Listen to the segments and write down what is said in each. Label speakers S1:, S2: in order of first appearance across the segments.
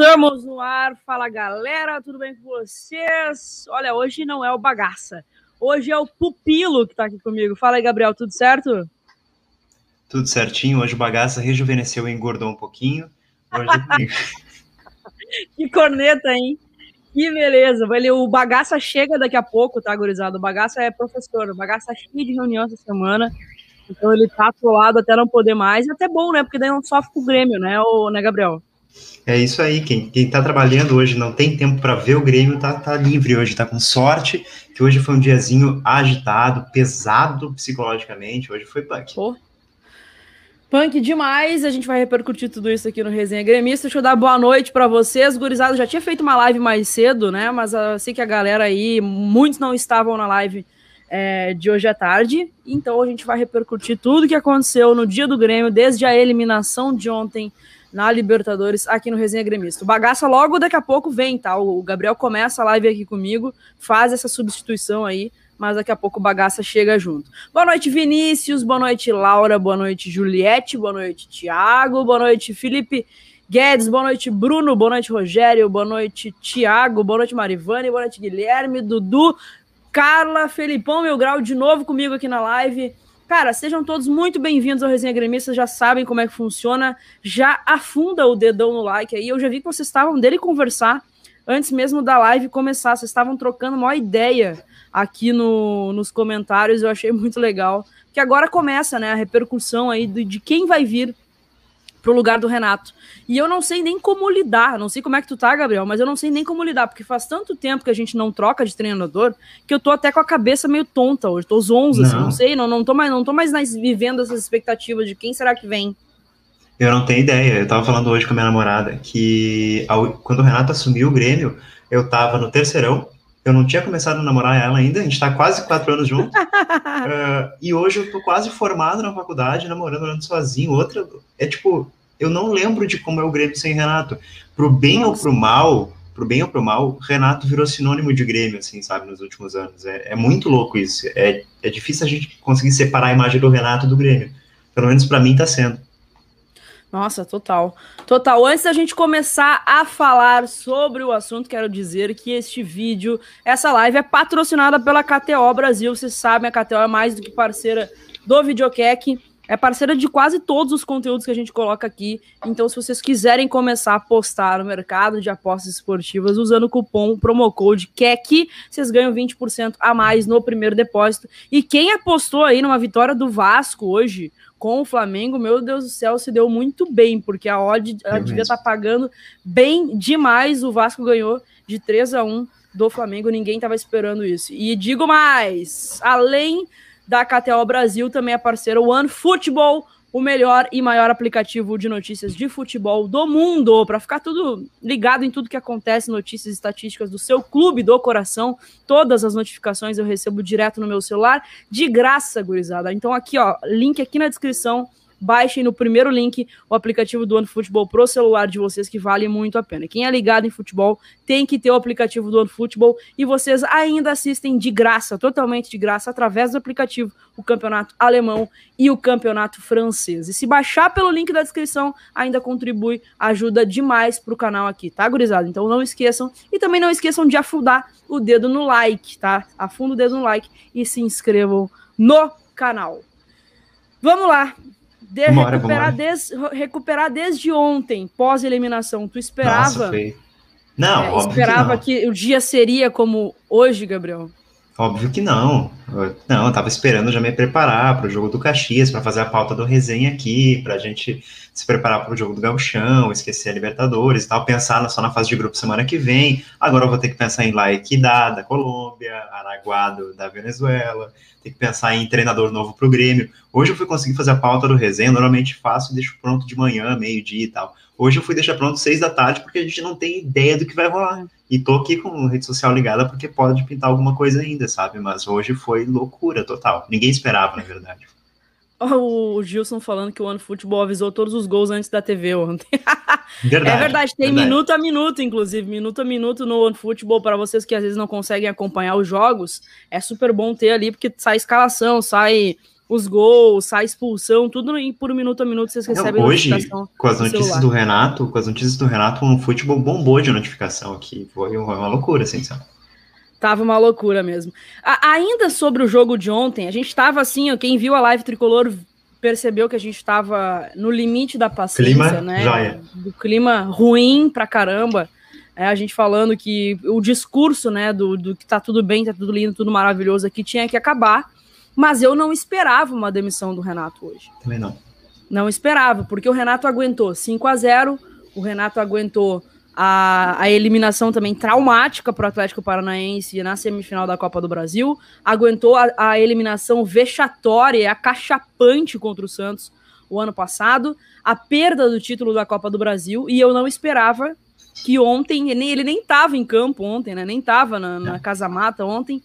S1: Estamos no ar. Fala galera, tudo bem com vocês? Olha, hoje não é o bagaça. Hoje é o Pupilo que tá aqui comigo. Fala aí, Gabriel, tudo certo?
S2: Tudo certinho. Hoje o bagaça rejuvenesceu e engordou um pouquinho. Hoje...
S1: que corneta, hein? Que beleza. O bagaça chega daqui a pouco, tá, gurizada? O bagaça é professor. O bagaça é cheio de reunião essa semana. Então ele tá atolado até não poder mais. E até bom, né? Porque daí não sofre com o Grêmio, né, o, né Gabriel?
S2: É isso aí, quem, quem tá trabalhando hoje não tem tempo para ver o Grêmio, tá, tá livre hoje, tá com sorte, que hoje foi um diazinho agitado, pesado psicologicamente, hoje foi punk. Pô.
S1: Punk demais, a gente vai repercutir tudo isso aqui no Resenha Gremista. Deixa eu dar boa noite para vocês. Gurizada, já tinha feito uma live mais cedo, né? Mas eu sei que a galera aí, muitos não estavam na live é, de hoje à tarde. Então a gente vai repercutir tudo que aconteceu no dia do Grêmio, desde a eliminação de ontem na Libertadores aqui no Resenha Gremista. O bagaça logo daqui a pouco vem, tá? O Gabriel começa a live aqui comigo, faz essa substituição aí, mas daqui a pouco o bagaça chega junto. Boa noite, Vinícius, boa noite, Laura, boa noite, Juliette, boa noite, Tiago, boa noite, Felipe Guedes, boa noite, Bruno, boa noite, Rogério, boa noite, Tiago, boa noite, Marivane, boa noite, Guilherme, Dudu, Carla, Felipão, meu grau de novo comigo aqui na live. Cara, sejam todos muito bem-vindos ao Resenha Gremista, já sabem como é que funciona, já afunda o dedão no like aí. Eu já vi que vocês estavam dele conversar antes mesmo da live começar, vocês estavam trocando uma ideia aqui no, nos comentários, eu achei muito legal. Que agora começa, né, a repercussão aí de, de quem vai vir pro lugar do Renato. E eu não sei nem como lidar, não sei como é que tu tá, Gabriel, mas eu não sei nem como lidar, porque faz tanto tempo que a gente não troca de treinador, que eu tô até com a cabeça meio tonta hoje, tô zonza, assim, não. Assim, não sei, não, não tô mais, não tô mais vivendo essas expectativas de quem será que vem.
S2: Eu não tenho ideia, eu tava falando hoje com a minha namorada que ao, quando o Renato assumiu o Grêmio, eu tava no terceirão, eu não tinha começado a namorar ela ainda, a gente tá quase quatro anos juntos. uh, e hoje eu tô quase formado na faculdade, namorando, morando sozinho. Outra, é tipo, eu não lembro de como é o Grêmio sem Renato. Pro bem Nossa. ou pro mal, pro bem ou pro mal, Renato virou sinônimo de Grêmio, assim, sabe, nos últimos anos. É, é muito louco isso. É, é difícil a gente conseguir separar a imagem do Renato do Grêmio. Pelo menos para mim tá sendo.
S1: Nossa, total. Total. Antes da gente começar a falar sobre o assunto, quero dizer que este vídeo, essa live é patrocinada pela KTO Brasil. Vocês sabem, a KTO é mais do que parceira do Videocac. É parceira de quase todos os conteúdos que a gente coloca aqui. Então, se vocês quiserem começar a apostar no mercado de apostas esportivas usando o cupom promocode KEC, vocês ganham 20% a mais no primeiro depósito. E quem apostou aí numa vitória do Vasco hoje, com o Flamengo, meu Deus do céu, se deu muito bem, porque a odd a devia estar tá pagando bem demais. O Vasco ganhou de 3 a 1 do Flamengo, ninguém estava esperando isso. E digo mais, além da KTO Brasil, também é parceiro One Football, o melhor e maior aplicativo de notícias de futebol do mundo, para ficar tudo ligado em tudo que acontece, notícias estatísticas do seu clube do coração. Todas as notificações eu recebo direto no meu celular, de graça, gurizada. Então aqui, ó, link aqui na descrição baixem no primeiro link o aplicativo do OneFootball pro celular de vocês, que vale muito a pena. Quem é ligado em futebol tem que ter o aplicativo do OneFootball e vocês ainda assistem de graça, totalmente de graça, através do aplicativo, o campeonato alemão e o campeonato francês. E se baixar pelo link da descrição, ainda contribui, ajuda demais pro canal aqui, tá, gurizada? Então não esqueçam. E também não esqueçam de afundar o dedo no like, tá? Afunda o dedo no like e se inscrevam no canal. Vamos lá, de vambora, recuperar, vambora. Des, recuperar desde ontem, pós-eliminação. Tu esperava? Nossa,
S2: não,
S1: é, esperava que, que, o dia seria como hoje, Gabriel?
S2: Óbvio que não. Não, eu tava esperando já me preparar para o jogo do Caxias, para fazer a pauta do resenha aqui, para a gente se preparar para o jogo do Gauchão, esquecer a Libertadores e tal, pensar só na fase de grupo semana que vem. Agora eu vou ter que pensar em La Equidad, da Colômbia, Araguado, da Venezuela, ter que pensar em treinador novo para o Grêmio. Hoje eu fui conseguir fazer a pauta do resenha, normalmente faço e deixo pronto de manhã, meio-dia e tal. Hoje eu fui deixar pronto seis da tarde porque a gente não tem ideia do que vai rolar. E tô aqui com a rede social ligada porque pode pintar alguma coisa ainda, sabe? Mas hoje foi loucura total. Ninguém esperava, na verdade.
S1: O Gilson falando que o OneFootball avisou todos os gols antes da TV ontem. Verdade, é verdade, tem verdade. minuto a minuto, inclusive, minuto a minuto no OneFootball para vocês que às vezes não conseguem acompanhar os jogos. É super bom ter ali, porque sai escalação, sai os gols, sai expulsão, tudo por um minuto a minuto vocês recebem
S2: Não, Hoje, com as notícias do Renato, com as notícias do Renato, um futebol bombou de notificação aqui. Foi uma loucura, assim, sabe?
S1: Tava uma loucura mesmo. A, ainda sobre o jogo de ontem, a gente tava assim, ó, quem viu a live tricolor percebeu que a gente tava no limite da paciência, clima, né? Joia. Do clima ruim pra caramba. É, a gente falando que o discurso, né, do, do que tá tudo bem, tá tudo lindo, tudo maravilhoso aqui, tinha que acabar. Mas eu não esperava uma demissão do Renato hoje.
S2: Também não.
S1: Não esperava, porque o Renato aguentou 5 a 0 o Renato aguentou a, a eliminação também traumática para o Atlético Paranaense na semifinal da Copa do Brasil, aguentou a, a eliminação vexatória, acachapante contra o Santos o ano passado, a perda do título da Copa do Brasil, e eu não esperava que ontem, ele nem estava em campo ontem, né? Nem estava na, na, Casa Mata ontem,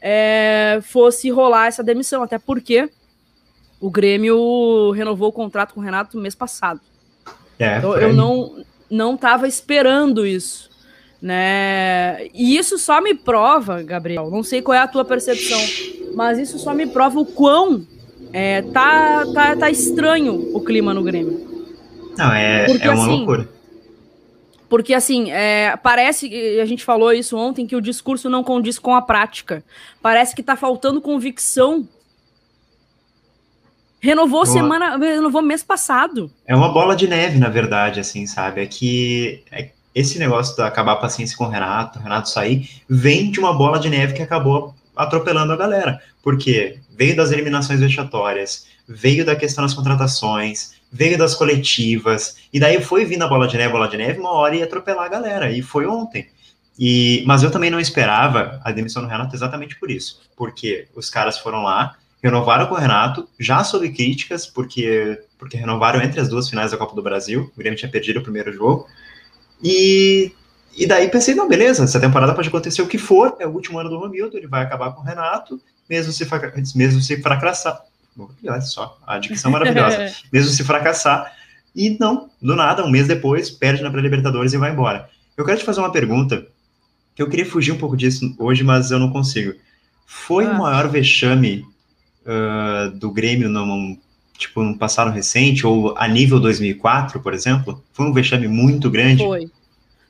S1: é, fosse rolar essa demissão, até porque o Grêmio renovou o contrato com o Renato no mês passado. É, então, eu não, não estava esperando isso, né? E isso só me prova, Gabriel, não sei qual é a tua percepção, mas isso só me prova o quão é, tá, tá, tá estranho o clima no Grêmio.
S2: Não, é, porque, é uma assim, loucura.
S1: Porque, assim, é, parece, a gente falou isso ontem, que o discurso não condiz com a prática. Parece que tá faltando convicção Renovou semana, renovou mês passado.
S2: É uma bola de neve, na verdade, assim, sabe? É que é, esse negócio de acabar a paciência com o Renato, o Renato sair, vem de uma bola de neve que acabou atropelando a galera. Porque veio das eliminações vexatórias, veio da questão das contratações, veio das coletivas, e daí foi vindo a bola de neve, bola de neve, uma hora ia atropelar a galera, e foi ontem. E, mas eu também não esperava a demissão do Renato exatamente por isso, porque os caras foram lá, renovaram com o Renato, já sob críticas, porque, porque renovaram entre as duas finais da Copa do Brasil, o Grêmio tinha perdido o primeiro jogo, e, e daí pensei, não, beleza, essa temporada pode acontecer o que for, é o último ano do Romildo, ele vai acabar com o Renato, mesmo se, mesmo se fracassar, olha só, a dicção maravilhosa, mesmo se fracassar, e não, do nada, um mês depois, perde na pré-libertadores e vai embora. Eu quero te fazer uma pergunta, que eu queria fugir um pouco disso hoje, mas eu não consigo. Foi ah. o maior vexame uh, do Grêmio num, tipo, num passado recente, ou a nível 2004, por exemplo? Foi um vexame muito grande?
S1: Foi.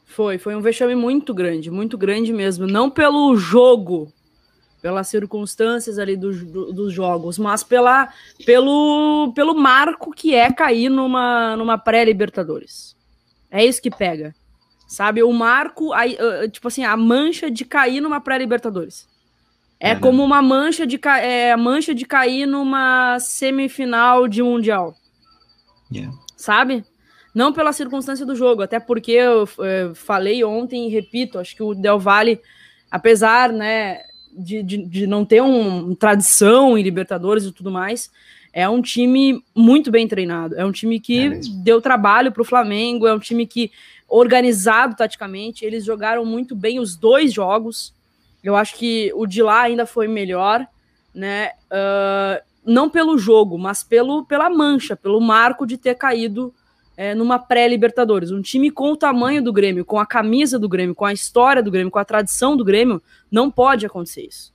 S1: Foi, foi um vexame muito grande, muito grande mesmo. Não pelo jogo, pelas circunstâncias ali do, do, dos jogos, mas pela, pelo, pelo marco que é cair numa, numa pré-Libertadores. É isso que pega. Sabe? O marco, a, tipo assim, a mancha de cair numa pré-Libertadores. É, é como né? uma mancha de, é, mancha de cair numa semifinal de mundial. Yeah. Sabe? Não pela circunstância do jogo, até porque eu é, falei ontem e repito, acho que o Del Valle, apesar né, de, de, de não ter uma tradição em Libertadores e tudo mais, é um time muito bem treinado. É um time que é deu trabalho para o Flamengo, é um time que organizado taticamente. Eles jogaram muito bem os dois jogos. Eu acho que o de lá ainda foi melhor, né? Uh, não pelo jogo, mas pelo, pela mancha, pelo marco de ter caído é, numa pré-Libertadores. Um time com o tamanho do Grêmio, com a camisa do Grêmio, com a história do Grêmio, com a tradição do Grêmio, não pode acontecer isso.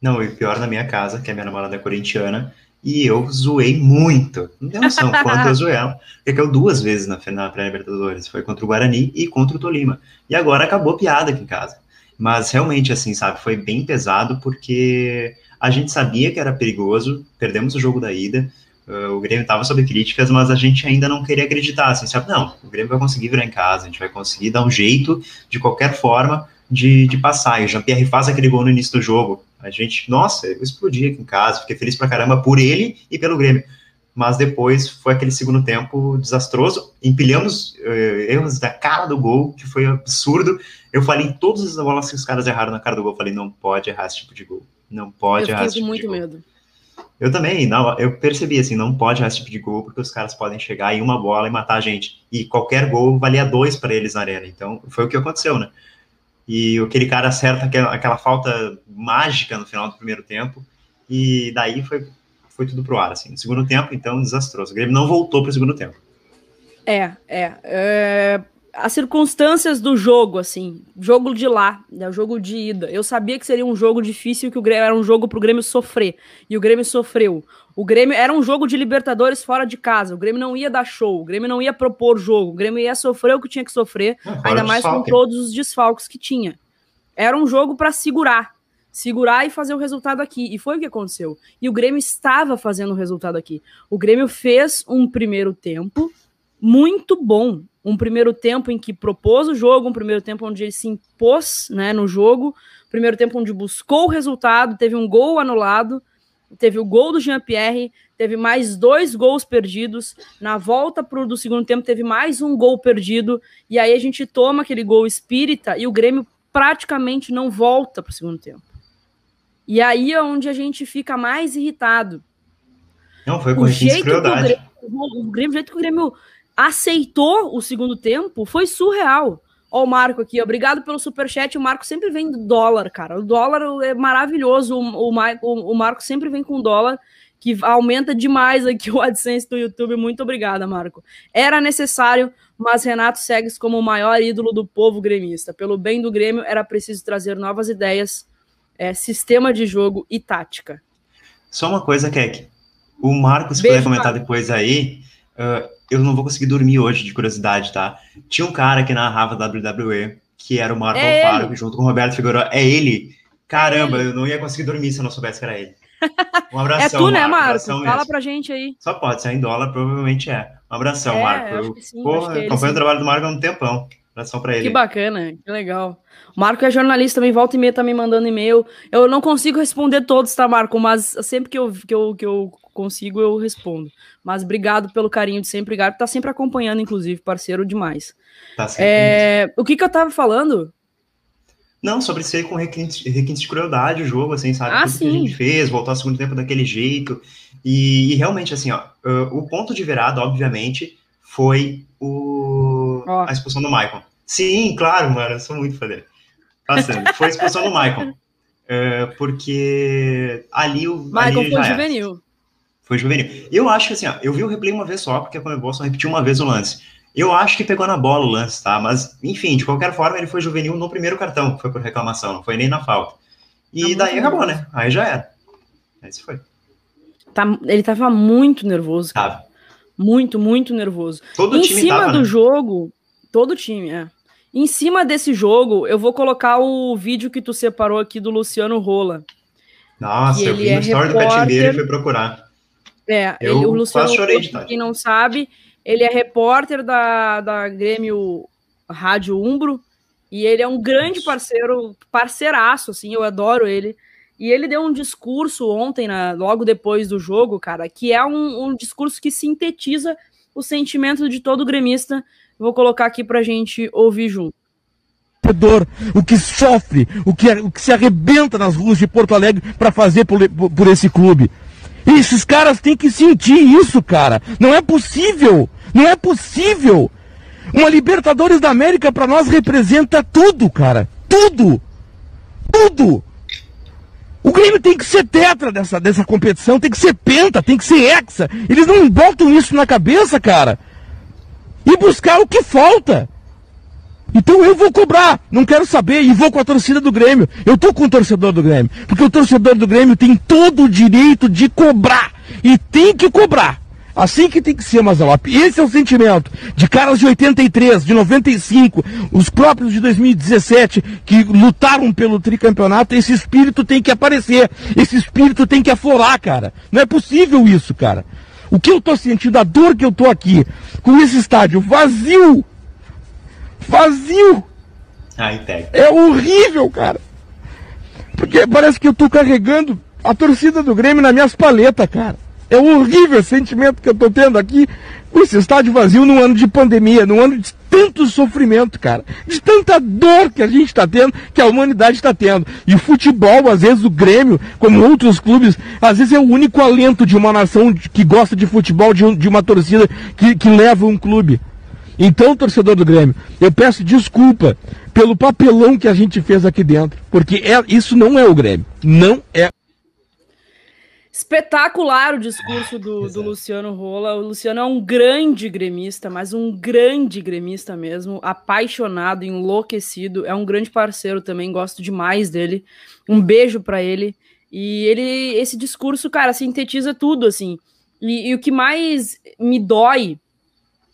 S2: Não, e pior na minha casa, que a minha namorada é corintiana, e eu zoei muito. Não noção quanto eu zoei ela. Porque caiu duas vezes na, pré-Libertadores. Foi contra o Guarani e contra o Tolima. E agora acabou piada aqui em casa. Mas realmente, assim, sabe, foi bem pesado porque a gente sabia que era perigoso, perdemos o jogo da ida, o Grêmio estava sob críticas, mas a gente ainda não queria acreditar, assim, sabe, não, o Grêmio vai conseguir virar em casa, a gente vai conseguir dar um jeito, de qualquer forma, de, de passar. E o Jean-Pierre faz aquele gol no início do jogo. A gente, nossa, eu explodi aqui em casa, fiquei feliz pra caramba por ele e pelo Grêmio mas depois foi aquele segundo tempo desastroso. Empilhamos uh, erros da cara do gol, que foi absurdo. Eu falei em todas as bolas que os caras erraram na cara do gol. Eu falei, não pode errar esse tipo de gol. Não pode eu errar esse tipo muito de gol. medo. Eu também, não, eu percebi assim, não pode errar esse tipo de gol, porque os caras podem chegar em uma bola e matar a gente. E qualquer gol valia dois para eles na arena. Então, foi o que aconteceu, né? E aquele cara acerta aquela, aquela falta mágica no final do primeiro tempo. E daí foi foi tudo pro ar, assim. No segundo tempo, então, desastroso. O Grêmio não voltou pro segundo tempo.
S1: É, é. é as circunstâncias do jogo, assim, jogo de lá, né, jogo de ida. Eu sabia que seria um jogo difícil, que o Grêmio era um jogo pro Grêmio sofrer. E o Grêmio sofreu. O Grêmio era um jogo de Libertadores fora de casa. O Grêmio não ia dar show, o Grêmio não ia propor jogo, o Grêmio ia sofrer o que tinha que sofrer, ainda mais com todos os desfalques que tinha. Era um jogo para segurar, segurar e fazer o resultado aqui. E foi o que aconteceu. E o Grêmio estava fazendo o resultado aqui. O Grêmio fez um primeiro tempo muito bom. Um primeiro tempo em que propôs o jogo, um primeiro tempo onde ele se impôs né, no jogo, primeiro tempo onde buscou o resultado, teve um gol anulado, teve o gol do Jean-Pierre, teve mais dois gols perdidos. Na volta pro, do segundo tempo, teve mais um gol perdido. E aí a gente toma aquele gol espírita e o Grêmio praticamente não volta para o segundo tempo. E aí é onde a gente fica mais irritado.
S2: Não, foi com o jeito que o Grêmio,
S1: o Grêmio, o jeito que o Grêmio aceitou o segundo tempo foi surreal. Ó, o Marco aqui, obrigado pelo superchat. O Marco sempre vem do dólar, cara. O dólar é maravilhoso. O, o, o Marco sempre vem com dólar, que aumenta demais aqui o AdSense do YouTube. Muito obrigada, Marco. Era necessário, mas Renato segue como o maior ídolo do povo gremista. Pelo bem do Grêmio, era preciso trazer novas ideias, é, sistema de jogo e tática.
S2: Só uma coisa, Keck. O Marco, se puder comentar depois aí, uh, eu não vou conseguir dormir hoje, de curiosidade, tá? Tinha um cara que narrava WWE, que era o Marco é Alfaro, junto com o Roberto Figueiredo. É ele? Caramba, é ele. eu não ia conseguir dormir se eu não soubesse que era ele.
S1: Um abração, é tu, né, Marco? Fala mesmo. pra gente aí.
S2: Só pode, se é em dólar, provavelmente é. Um abração, é, Marco. Eu, sim, porra, é acompanho o trabalho do Marco há um tempão. Abração pra ele.
S1: Que bacana, que legal. O Marco é jornalista também, volta e meia tá me mandando e-mail. Eu não consigo responder todos, tá, Marco? Mas sempre que eu, que eu, que eu consigo, eu respondo. Mas obrigado pelo carinho de sempre, obrigado por tá sempre acompanhando, inclusive, parceiro demais. Tá é, o que que eu tava falando?
S2: Não, sobre ser com requinte, requinte de crueldade o jogo, assim, sabe?
S1: Ah,
S2: Tudo
S1: sim.
S2: que a gente fez, voltar ao segundo tempo daquele jeito. E, e realmente, assim, ó, o ponto de virada, obviamente, foi o, oh. a expulsão do Michael. Sim, claro, mano, eu sou muito fã dele. Passando. Foi a expulsão do Michael. Uh, porque ali o.
S1: Michael foi juvenil.
S2: Foi juvenil. Eu acho que assim, ó, eu vi o replay uma vez só, porque a Comebol só repetiu uma vez o lance. Eu acho que pegou na bola o lance, tá? Mas, enfim, de qualquer forma, ele foi juvenil no primeiro cartão, foi por reclamação, não foi nem na falta. E tá daí acabou, né? Aí já era. Esse foi.
S1: Tá, ele tava muito nervoso.
S2: Cara. Tava.
S1: Muito, muito nervoso.
S2: Todo
S1: em
S2: time
S1: cima
S2: tava,
S1: do
S2: né?
S1: jogo, todo time, é. Em cima desse jogo, eu vou colocar o vídeo que tu separou aqui do Luciano Rola.
S2: Nossa, eu vi é no story repórter... do Catimbeiro e fui procurar.
S1: É, eu ele, o Luciano, chorei de quem não sabe, ele é repórter da, da Grêmio Rádio Umbro, e ele é um grande parceiro, parceiraço, assim, eu adoro ele. E ele deu um discurso ontem, na, logo depois do jogo, cara, que é um, um discurso que sintetiza o sentimento de todo gremista. Vou colocar aqui pra gente ouvir junto.
S3: O que sofre, o que, o que se arrebenta nas ruas de Porto Alegre para fazer por, por, por esse clube. E esses caras têm que sentir isso, cara. Não é possível. Não é possível. Uma Libertadores da América para nós representa tudo, cara. Tudo. Tudo. O Grêmio tem que ser tetra dessa, dessa competição, tem que ser penta, tem que ser hexa. Eles não botam isso na cabeça, cara. E buscar o que falta. Então eu vou cobrar, não quero saber, e vou com a torcida do Grêmio. Eu tô com o torcedor do Grêmio, porque o torcedor do Grêmio tem todo o direito de cobrar, e tem que cobrar. Assim que tem que ser, Mazalop. Esse é o sentimento de caras de 83, de 95, os próprios de 2017 que lutaram pelo tricampeonato. Esse espírito tem que aparecer. Esse espírito tem que aflorar, cara. Não é possível isso, cara. O que eu tô sentindo, a dor que eu tô aqui, com esse estádio vazio, vazio. É horrível, cara. Porque parece que eu tô carregando a torcida do Grêmio nas minhas paletas, cara. É horrível o sentimento que eu tô tendo aqui com esse estádio vazio num ano de pandemia, num ano de tanto sofrimento, cara. De tanta dor que a gente está tendo, que a humanidade está tendo. E o futebol, às vezes, o Grêmio, como outros clubes, às vezes é o único alento de uma nação que gosta de futebol, de, um, de uma torcida que, que leva um clube. Então, torcedor do Grêmio, eu peço desculpa pelo papelão que a gente fez aqui dentro, porque é, isso não é o Grêmio. Não é.
S1: Espetacular o discurso do, do Luciano Rola. O Luciano é um grande gremista, mas um grande gremista mesmo, apaixonado, enlouquecido. É um grande parceiro também, gosto demais dele. Um beijo para ele. E ele, esse discurso, cara, sintetiza tudo, assim. E, e o que mais me dói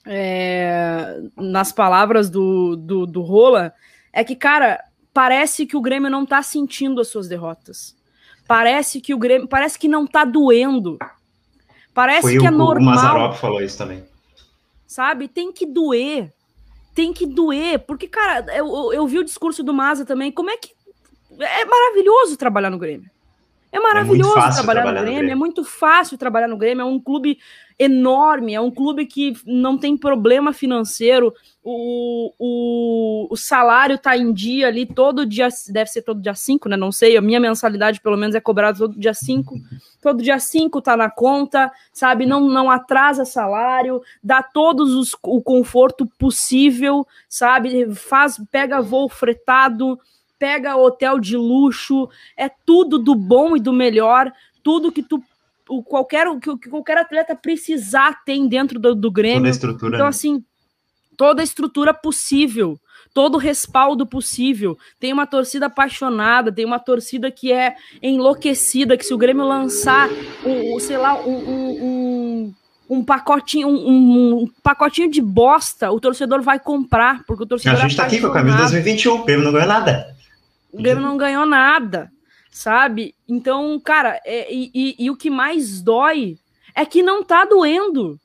S1: é, nas palavras do, do, do Rola é que, cara, parece que o Grêmio não tá sentindo as suas derrotas Parece que o Grêmio, parece que não tá doendo. Parece Foi que é o, é normal. O
S2: Mazarop falou isso também.
S1: Sabe? Tem que doer. Tem que doer. Porque, cara, eu, eu vi o discurso do Maza também. Como é que. É maravilhoso trabalhar no Grêmio. É maravilhoso é trabalhar, trabalhar, no Grêmio, no Grêmio, é muito fácil trabalhar no Grêmio, é um clube enorme, é um clube que não tem problema financeiro, o, o, o salário está em dia ali, todo dia, deve ser todo dia 5, né? Não sei, a minha mensalidade pelo menos é cobrada todo dia 5, todo dia 5 tá na conta, sabe? Não, não atrasa salário, dá todos os, o conforto possível, sabe? Faz, pega voo fretado, pega hotel de luxo, é tudo do bom e do melhor, tudo que tu o qualquer o que qualquer atleta precisar tem dentro do, do Grêmio. Toda a
S2: estrutura.
S1: Então né? assim, toda a estrutura possível, todo o respaldo possível. Tem uma torcida apaixonada, tem uma torcida que é enlouquecida, que se o Grêmio lançar, um, um sei lá, um, um, um pacotinho, um, um, pacotinho de bosta, o torcedor vai comprar, porque o torcedor
S2: A gente tá aqui com a camisa 2021, o Grêmio não ganhou nada.
S1: O Grêmio não ganhou nada, sabe? Então, cara, é, e, e, e, o que mais dói é que não tá doendo.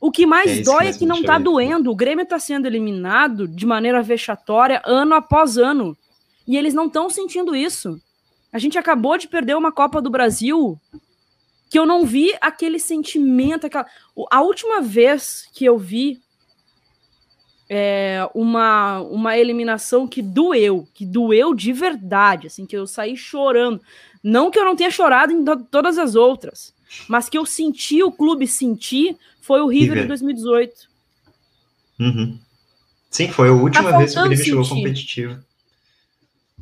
S1: O que mais é dói é que não tá doendo. O Grêmio tá sendo eliminado de maneira vexatória ano após ano. E eles não estão sentindo isso. A gente acabou de perder uma Copa do Brasil que eu não vi aquele sentimento. Aquela... A última vez que eu vi é, uma, uma eliminação que doeu, que doeu de verdade, assim, que eu saí chorando. Não que eu não tenha chorado em todas as outras, mas que eu senti o clube sentir foi o River, River. de 2018.
S2: Uhum. Sim, foi a última tá vez que o Grêmio chegou competitivo.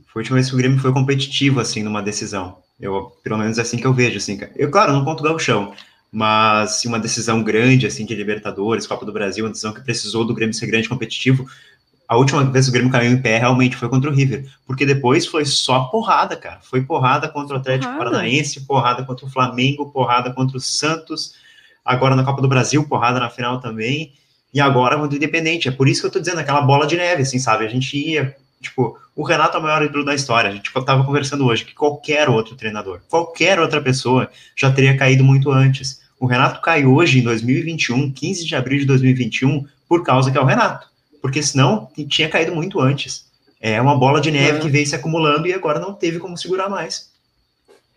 S2: Foi a última vez que o Grêmio foi competitivo, assim, numa decisão. Eu, pelo menos é assim que eu vejo, assim. Eu, claro, não conto o chão, mas uma decisão grande, assim, de Libertadores, Copa do Brasil, uma decisão que precisou do Grêmio ser grande competitivo, a última vez que o Grêmio caiu em pé realmente foi contra o River, porque depois foi só porrada, cara, foi porrada contra o Atlético porrada. Paranaense, porrada contra o Flamengo, porrada contra o Santos, agora na Copa do Brasil, porrada na final também, e agora contra o Independente, é por isso que eu tô dizendo, aquela bola de neve, assim, sabe, a gente ia, tipo, o Renato é o maior ídolo da história. A gente estava conversando hoje que qualquer outro treinador, qualquer outra pessoa já teria caído muito antes. O Renato cai hoje, em 2021, 15 de abril de 2021, por causa que é o Renato. Porque senão tinha caído muito antes. É uma bola de neve é. que veio se acumulando e agora não teve como segurar mais.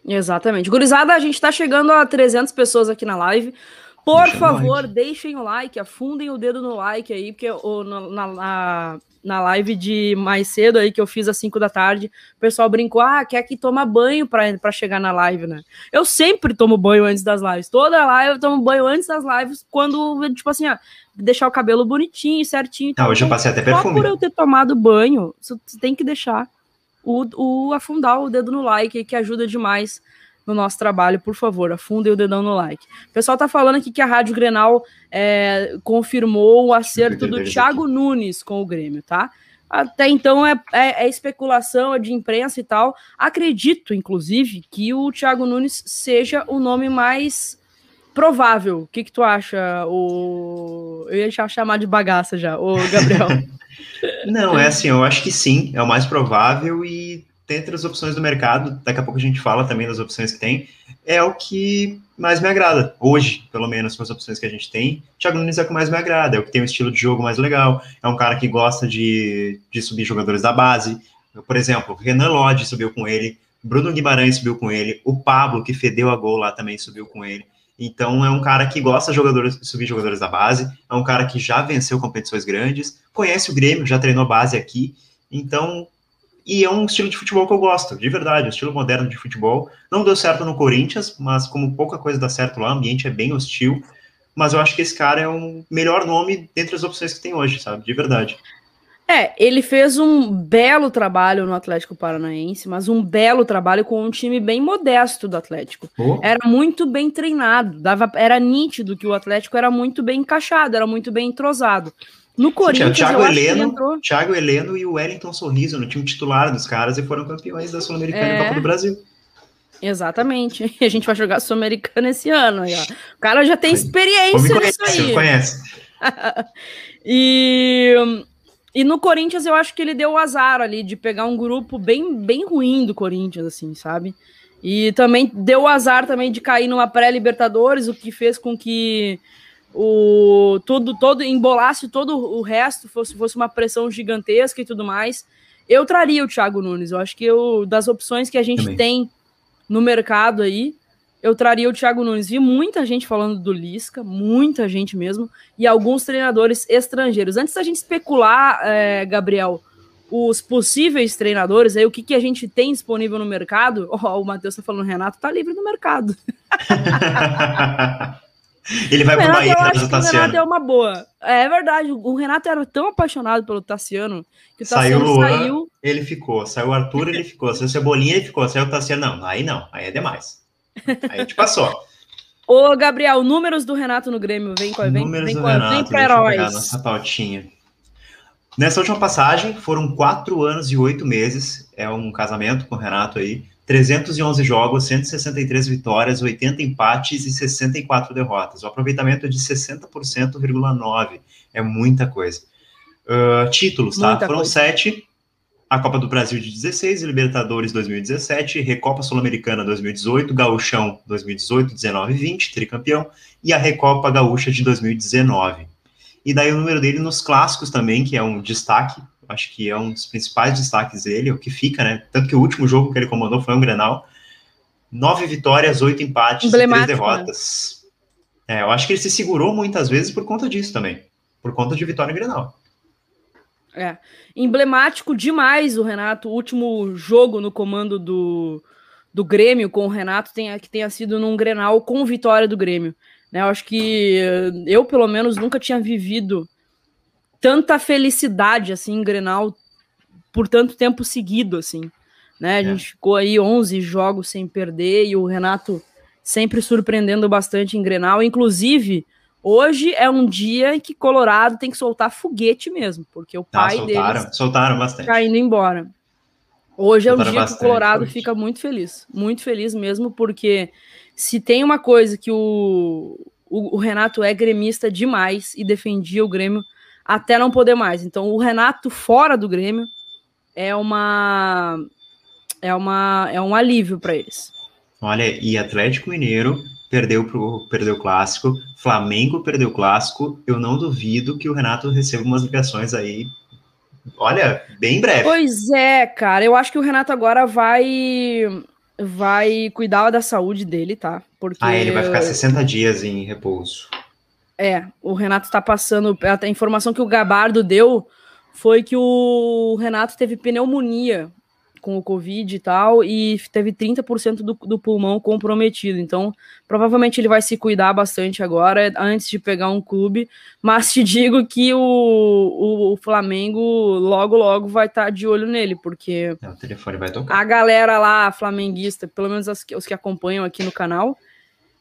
S1: Exatamente. Gurizada, a gente está chegando a 300 pessoas aqui na live. Por Deixa favor, like. deixem o like, afundem o dedo no like aí, porque na, na, na live de mais cedo aí que eu fiz às 5 da tarde, o pessoal brincou: ah, quer que toma banho para chegar na live, né? Eu sempre tomo banho antes das lives. Toda live eu tomo banho antes das lives, quando, tipo assim, ó, deixar o cabelo bonitinho, certinho.
S2: Ah, hoje eu passei até perfume. Só
S1: por eu ter tomado banho, você tem que deixar o, o afundar o dedo no like, que ajuda demais no nosso trabalho, por favor, afundem o dedão no like. O pessoal tá falando aqui que a Rádio Grenal é, confirmou o acerto do Thiago. Nunes com o Grêmio, tá? Até então é, é, é, especulação, é de imprensa e tal. Acredito, inclusive, que o Thiago Nunes seja o nome mais provável. O que, que tu acha? O... Eu ia chamar de bagaça já, o Gabriel.
S2: Não, é assim, eu acho que sim, é o mais provável e dentre as opções do mercado, daqui a pouco a gente fala também das opções que tem, é o que mais me agrada, hoje, pelo menos, com as opções que a gente tem. Thiago Nunes é o que mais me agrada, é o que tem um estilo de jogo mais legal, é um cara que gosta de, de subir jogadores da base. Por exemplo, Renan Lodge subiu com ele, Bruno Guimarães subiu com ele, o Pablo, que fedeu a gol lá, também subiu com ele. Então é um cara que gosta de jogadores, subir jogadores da base, é um cara que já venceu competições grandes, conhece o Grêmio, já treinou base aqui, então e é um estilo de futebol que eu gosto, de verdade, um estilo moderno de futebol. Não deu certo no Corinthians, mas como pouca coisa dá certo lá, o ambiente é bem hostil. Mas eu acho que esse cara é um melhor nome dentre as opções que tem hoje, sabe? De verdade.
S1: É, ele fez um belo trabalho no Atlético Paranaense, mas um belo trabalho com um time bem modesto do Atlético. Oh. Era muito bem treinado, dava, era nítido que o Atlético era muito bem encaixado, era muito bem entrosado. No Corinthians,
S2: Sim, Thiago Heleno, entrou... Thiago Heleno e o Wellington Sorriso no time titular dos caras e foram campeões da Sul-Americana é... e Copa do Brasil.
S1: Exatamente. E a gente vai jogar Sul-Americana esse ano. Aí, O cara já tem experiência
S2: conhece, nisso aí. conhece.
S1: e e no Corinthians eu acho que ele deu o azar ali de pegar um grupo bem, bem ruim do Corinthians, assim, sabe? E também deu o azar também de cair numa pré-Libertadores, o que fez com que o tudo todo embolasse todo o resto, fosse, fosse uma pressão gigantesca e tudo mais. Eu traria o Thiago Nunes. Eu acho que eu, das opções que a gente também. tem no mercado aí, eu traria o Thiago Nunes. Vi muita gente falando do Lisca, muita gente mesmo, e alguns treinadores estrangeiros. Antes da gente especular, é, Gabriel, os possíveis treinadores, aí o que, que a gente tem disponível no mercado, oh, o Matheus tá falando, Renato tá livre no mercado.
S2: Ele vai pro Bahia atrás do
S1: Tassiano. O Renato é uma boa. É verdade, o Renato era tão apaixonado pelo Tassiano
S2: que o Tassiano saiu, Luan, saiu... ele ficou. Saiu o Arthur, ele ficou. Saiu o Cebolinha, ele ficou. Saiu o Tassiano, não. Aí não, aí é demais. Aí a gente passou.
S1: Ô, Gabriel, números do Renato no Grêmio, vem com vem,
S2: números
S1: vem
S2: do Renato, vem pra heróis. nossa pautinha. Nessa última passagem, foram quatro anos e oito meses, é um casamento com o Renato aí, 311 jogos, 163 vitórias, 80 empates e 64 derrotas. O aproveitamento é de 60,9%, é muita coisa. Uh, títulos, tá? Muita foram coisa. sete, a Copa do Brasil de 16, Libertadores 2017, Recopa Sul-Americana 2018, Gauchão 2018, 19 e 20, tricampeão, e a Recopa Gaúcha de 2019. E daí o número dele nos clássicos também, que é um destaque, acho que é um dos principais destaques dele, o que fica, né? Tanto que o último jogo que ele comandou foi um Grenal. Nove vitórias, oito empates e três né? derrotas. Né? É, eu acho que ele se segurou muitas vezes por conta disso também, por conta de vitória em Grenal.
S1: É. Emblemático demais o Renato. O último jogo no comando do, do Grêmio com o Renato tenha, que tenha sido num Grenal com vitória do Grêmio. Né, eu acho que eu, pelo menos, nunca tinha vivido tanta felicidade assim em Grenal por tanto tempo seguido, assim. Né? A é. gente ficou aí 11 jogos sem perder e o Renato sempre surpreendendo bastante em Grenal. Inclusive, Hoje é um dia em que Colorado tem que soltar foguete mesmo, porque o tá, pai
S2: soltaram,
S1: deles
S2: soltaram bastante.
S1: tá indo embora. Hoje soltaram é um dia que o Colorado fica muito feliz, muito feliz mesmo, porque se tem uma coisa que o, o, o, Renato é gremista demais e defendia o Grêmio até não poder mais. Então o Renato fora do Grêmio é uma é uma é um alívio para eles.
S2: Olha, e Atlético Mineiro perdeu pro perdeu o clássico, Flamengo perdeu o clássico. Eu não duvido que o Renato receba umas ligações aí. Olha, bem breve.
S1: Pois é, cara. Eu acho que o Renato agora vai vai cuidar da saúde dele, tá?
S2: Porque Ah, ele vai ficar 60 dias em repouso.
S1: É, o Renato tá passando a informação que o Gabardo deu foi que o Renato teve pneumonia com o Covid e tal, e teve 30% do, do pulmão comprometido. Então, provavelmente ele vai se cuidar bastante agora, antes de pegar um clube. Mas te digo que o, o, o Flamengo logo, logo vai estar tá de olho nele, porque.
S2: É, o telefone vai tocar.
S1: A galera lá, flamenguista, pelo menos as, os que acompanham aqui no canal,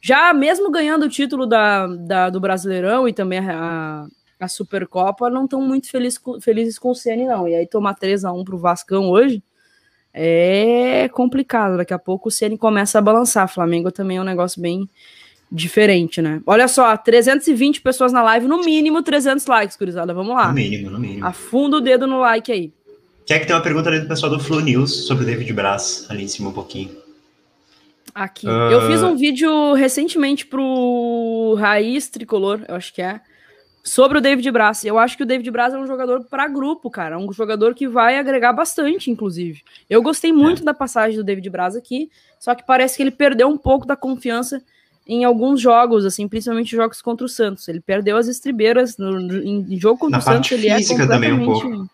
S1: já mesmo ganhando o título da, da do Brasileirão e também a, a Supercopa, não estão muito feliz, felizes com o Ceni não. E aí tomar 3 a 1 pro Vascão hoje é complicado. Daqui a pouco o Ceni começa a balançar. Flamengo também é um negócio bem diferente, né? Olha só, 320 pessoas na live, no mínimo 300 likes, gurizada. Vamos lá.
S2: No mínimo, no mínimo.
S1: Afunda o dedo no like aí.
S2: Quer que tem uma pergunta ali do pessoal do Flu News sobre o David Braz, ali em cima um pouquinho.
S1: Aqui. Uh... Eu fiz um vídeo recentemente pro Raiz Tricolor, eu acho que é, Sobre o David Braz, eu acho que o David Braz é um jogador para grupo, cara. Um jogador que vai agregar bastante, inclusive. Eu gostei muito é. da passagem do David Braz aqui, só que parece que ele perdeu um pouco da confiança em alguns jogos, assim, principalmente jogos contra o Santos. Ele perdeu as estribeiras no, em jogo contra Na o Santos. Ele é completamente... também um pouco.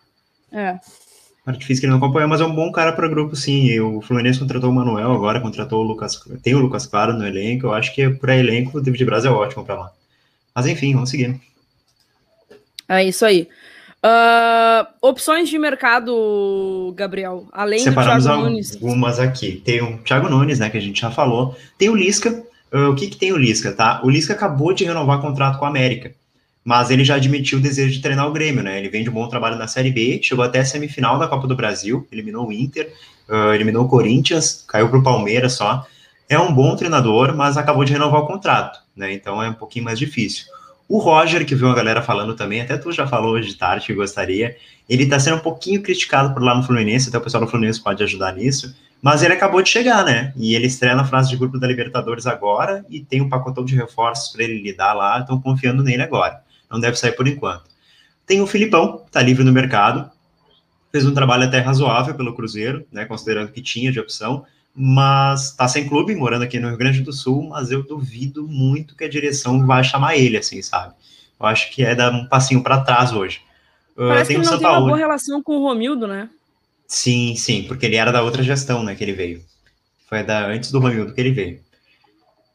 S1: É.
S2: Parte física ele não acompanha, mas é um bom cara para grupo, sim. O Fluminense contratou o Manuel, agora contratou o Lucas. Tem o Lucas Claro no elenco. Eu acho que para elenco o David Braz é ótimo para lá. Mas enfim, vamos seguir.
S1: É isso aí. Uh, opções de mercado, Gabriel, além
S2: Separamos do Thiago Nunes. algumas aqui. Tem o Thiago Nunes, né, que a gente já falou. Tem o Lisca. Uh, o que, que tem o Lisca, tá? O Lisca acabou de renovar contrato com a América, mas ele já admitiu o desejo de treinar o Grêmio, né? Ele vem de um bom trabalho na Série B, chegou até a semifinal da Copa do Brasil, eliminou o Inter, uh, eliminou o Corinthians, caiu para o Palmeiras só. É um bom treinador, mas acabou de renovar o contrato, né? Então é um pouquinho mais difícil. O Roger, que viu a galera falando também, até tu já falou hoje de tarde que gostaria, ele tá sendo um pouquinho criticado por lá no Fluminense, até o pessoal do Fluminense pode ajudar nisso, mas ele acabou de chegar, né? E ele estreia na fase de grupo da Libertadores agora e tem um pacotão de reforços para ele lidar lá, estão confiando nele agora. Não deve sair por enquanto. Tem o Filipão, tá livre no mercado, fez um trabalho até razoável pelo Cruzeiro, né? Considerando que tinha de opção mas tá sem clube, morando aqui no Rio Grande do Sul, mas eu duvido muito que a direção vai chamar ele, assim, sabe? Eu acho que é dar um passinho para trás hoje.
S1: Ah, Parece uh, que ele não tem uma boa relação com o Romildo, né?
S2: Sim, sim, porque ele era da outra gestão, né, que ele veio. Foi da antes do Romildo que ele veio.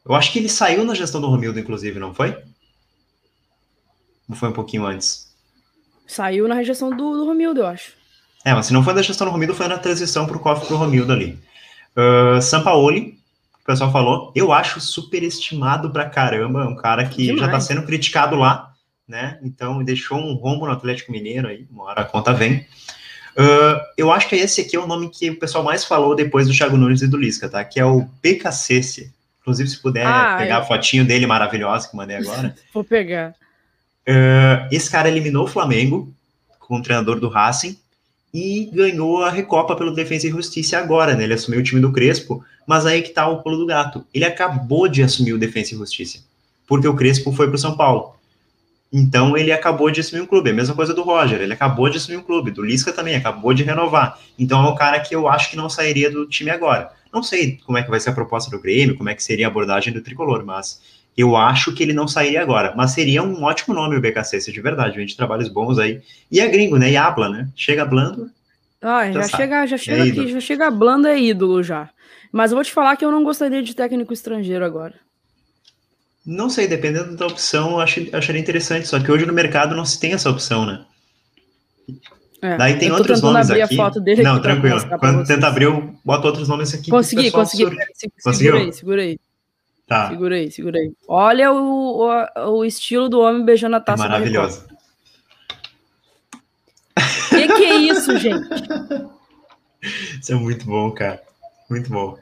S2: Eu acho que ele saiu na gestão do Romildo, inclusive, não foi? Foi um pouquinho antes?
S1: Saiu na gestão do, do Romildo, eu acho.
S2: É, mas se não foi da gestão do Romildo, foi na transição pro cofre pro Romildo ali. Uh, Sampaoli, o pessoal falou, eu acho superestimado pra caramba, um cara que Demais. já tá sendo criticado lá, né? Então deixou um rombo no Atlético Mineiro aí, uma hora a conta vem. Uh, eu acho que esse aqui é o nome que o pessoal mais falou depois do Thiago Nunes e do Lisca, tá? Que é o PKC. Inclusive, se puder ah, pegar eu... a fotinho dele maravilhosa que mandei agora.
S1: Vou pegar.
S2: Uh, esse cara eliminou o Flamengo com o treinador do Racing e ganhou a Recopa pelo Defesa e Justiça agora, né? Ele assumiu o time do Crespo, mas aí que tá o pulo do gato. Ele acabou de assumir o Defesa e Justiça, porque o Crespo foi pro São Paulo. Então ele acabou de assumir um clube. A mesma coisa do Roger, ele acabou de assumir um clube. Do Lisca também, acabou de renovar. Então é um cara que eu acho que não sairia do time agora. Não sei como é que vai ser a proposta do Grêmio, como é que seria a abordagem do tricolor, mas eu acho que ele não sairia agora, mas seria um ótimo nome o BKC, de verdade, vende trabalhos bons aí. E é gringo, né? E habla, né? Chega blando.
S1: Ah, já, já chega, já chega é aqui, já chega blando é ídolo já. Mas eu vou te falar que eu não gostaria de técnico estrangeiro agora.
S2: Não sei, dependendo da opção, eu acharia interessante. Só que hoje no mercado não se tem essa opção, né? É, Daí tem outros nomes aqui. não, tranquilo. Quando tenta abrir, eu boto outros nomes aqui.
S1: Consegui, consegui. Segura aí, segura aí. Tá. Segura aí, segura aí. Olha o, o, o estilo do homem beijando a taça.
S2: É maravilhoso.
S1: O que, que é isso, gente?
S2: Isso é muito bom, cara. Muito bom.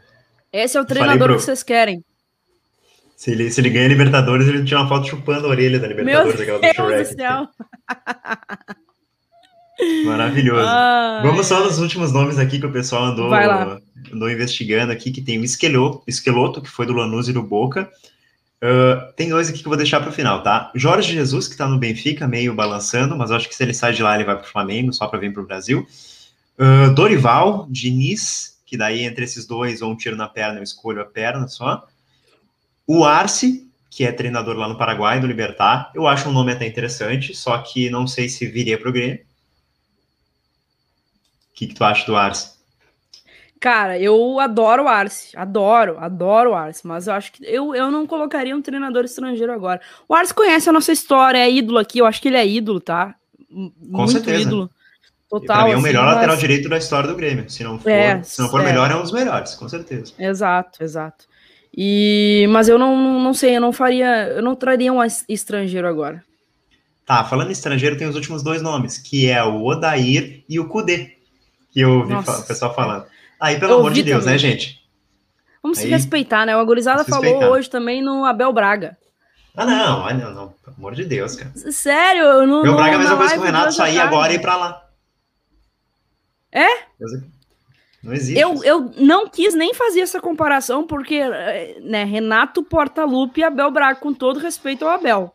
S1: Esse é o treinador pro... que vocês querem.
S2: Se ele, se ele ganha Libertadores, ele tira uma foto chupando a orelha da Libertadores,
S1: Meu aquela do Deus Do céu.
S2: Maravilhoso. Ai, Vamos só nos últimos nomes aqui que o pessoal andou, andou investigando aqui, que tem o Esqueloto, Esqueloto que foi do Lanús e do Boca. Uh, tem dois aqui que eu vou deixar para o final, tá? Jorge Jesus, que está no Benfica, meio balançando, mas acho que se ele sai de lá, ele vai para o Flamengo, só para vir para o Brasil. Uh, Dorival, Diniz, que daí entre esses dois, ou um tiro na perna, eu escolho a perna só. O Arce, que é treinador lá no Paraguai, do Libertar. Eu acho um nome até interessante, só que não sei se viria para o Grêmio que, que tu acha do Arce?
S1: Cara, eu adoro o Arce, adoro, adoro o Arce, mas eu acho que eu, eu não colocaria um treinador estrangeiro agora. O Arce conhece a nossa história, é ídolo aqui, eu acho que ele é ídolo, tá?
S2: Com Muito certeza. ídolo. Total. pra mim é o assim, melhor mas... lateral direito da história do Grêmio. Se não for, é, se não for é. melhor, é um dos melhores, com certeza.
S1: Exato, exato. E, mas eu não, não sei, eu não faria, eu não traria um estrangeiro agora.
S2: Tá, falando estrangeiro, tem os últimos dois nomes, que é o Odair e o Kudê que eu ouvi o pessoal falando. Aí, pelo amor de Deus, né, também. né, gente?
S1: Vamos Aí, se respeitar, né? O Agorizada falou hoje também no Abel Braga.
S2: Ah, não, ah, não, não, pelo amor de Deus, cara.
S1: Sério, eu não.
S2: Abel Braga é a mesma coisa que o Renato sair agora e ir pra lá.
S1: É?
S2: Não existe.
S1: Eu, eu não quis nem fazer essa comparação, porque, né, Renato Portaluppi e Abel Braga, com todo respeito ao Abel.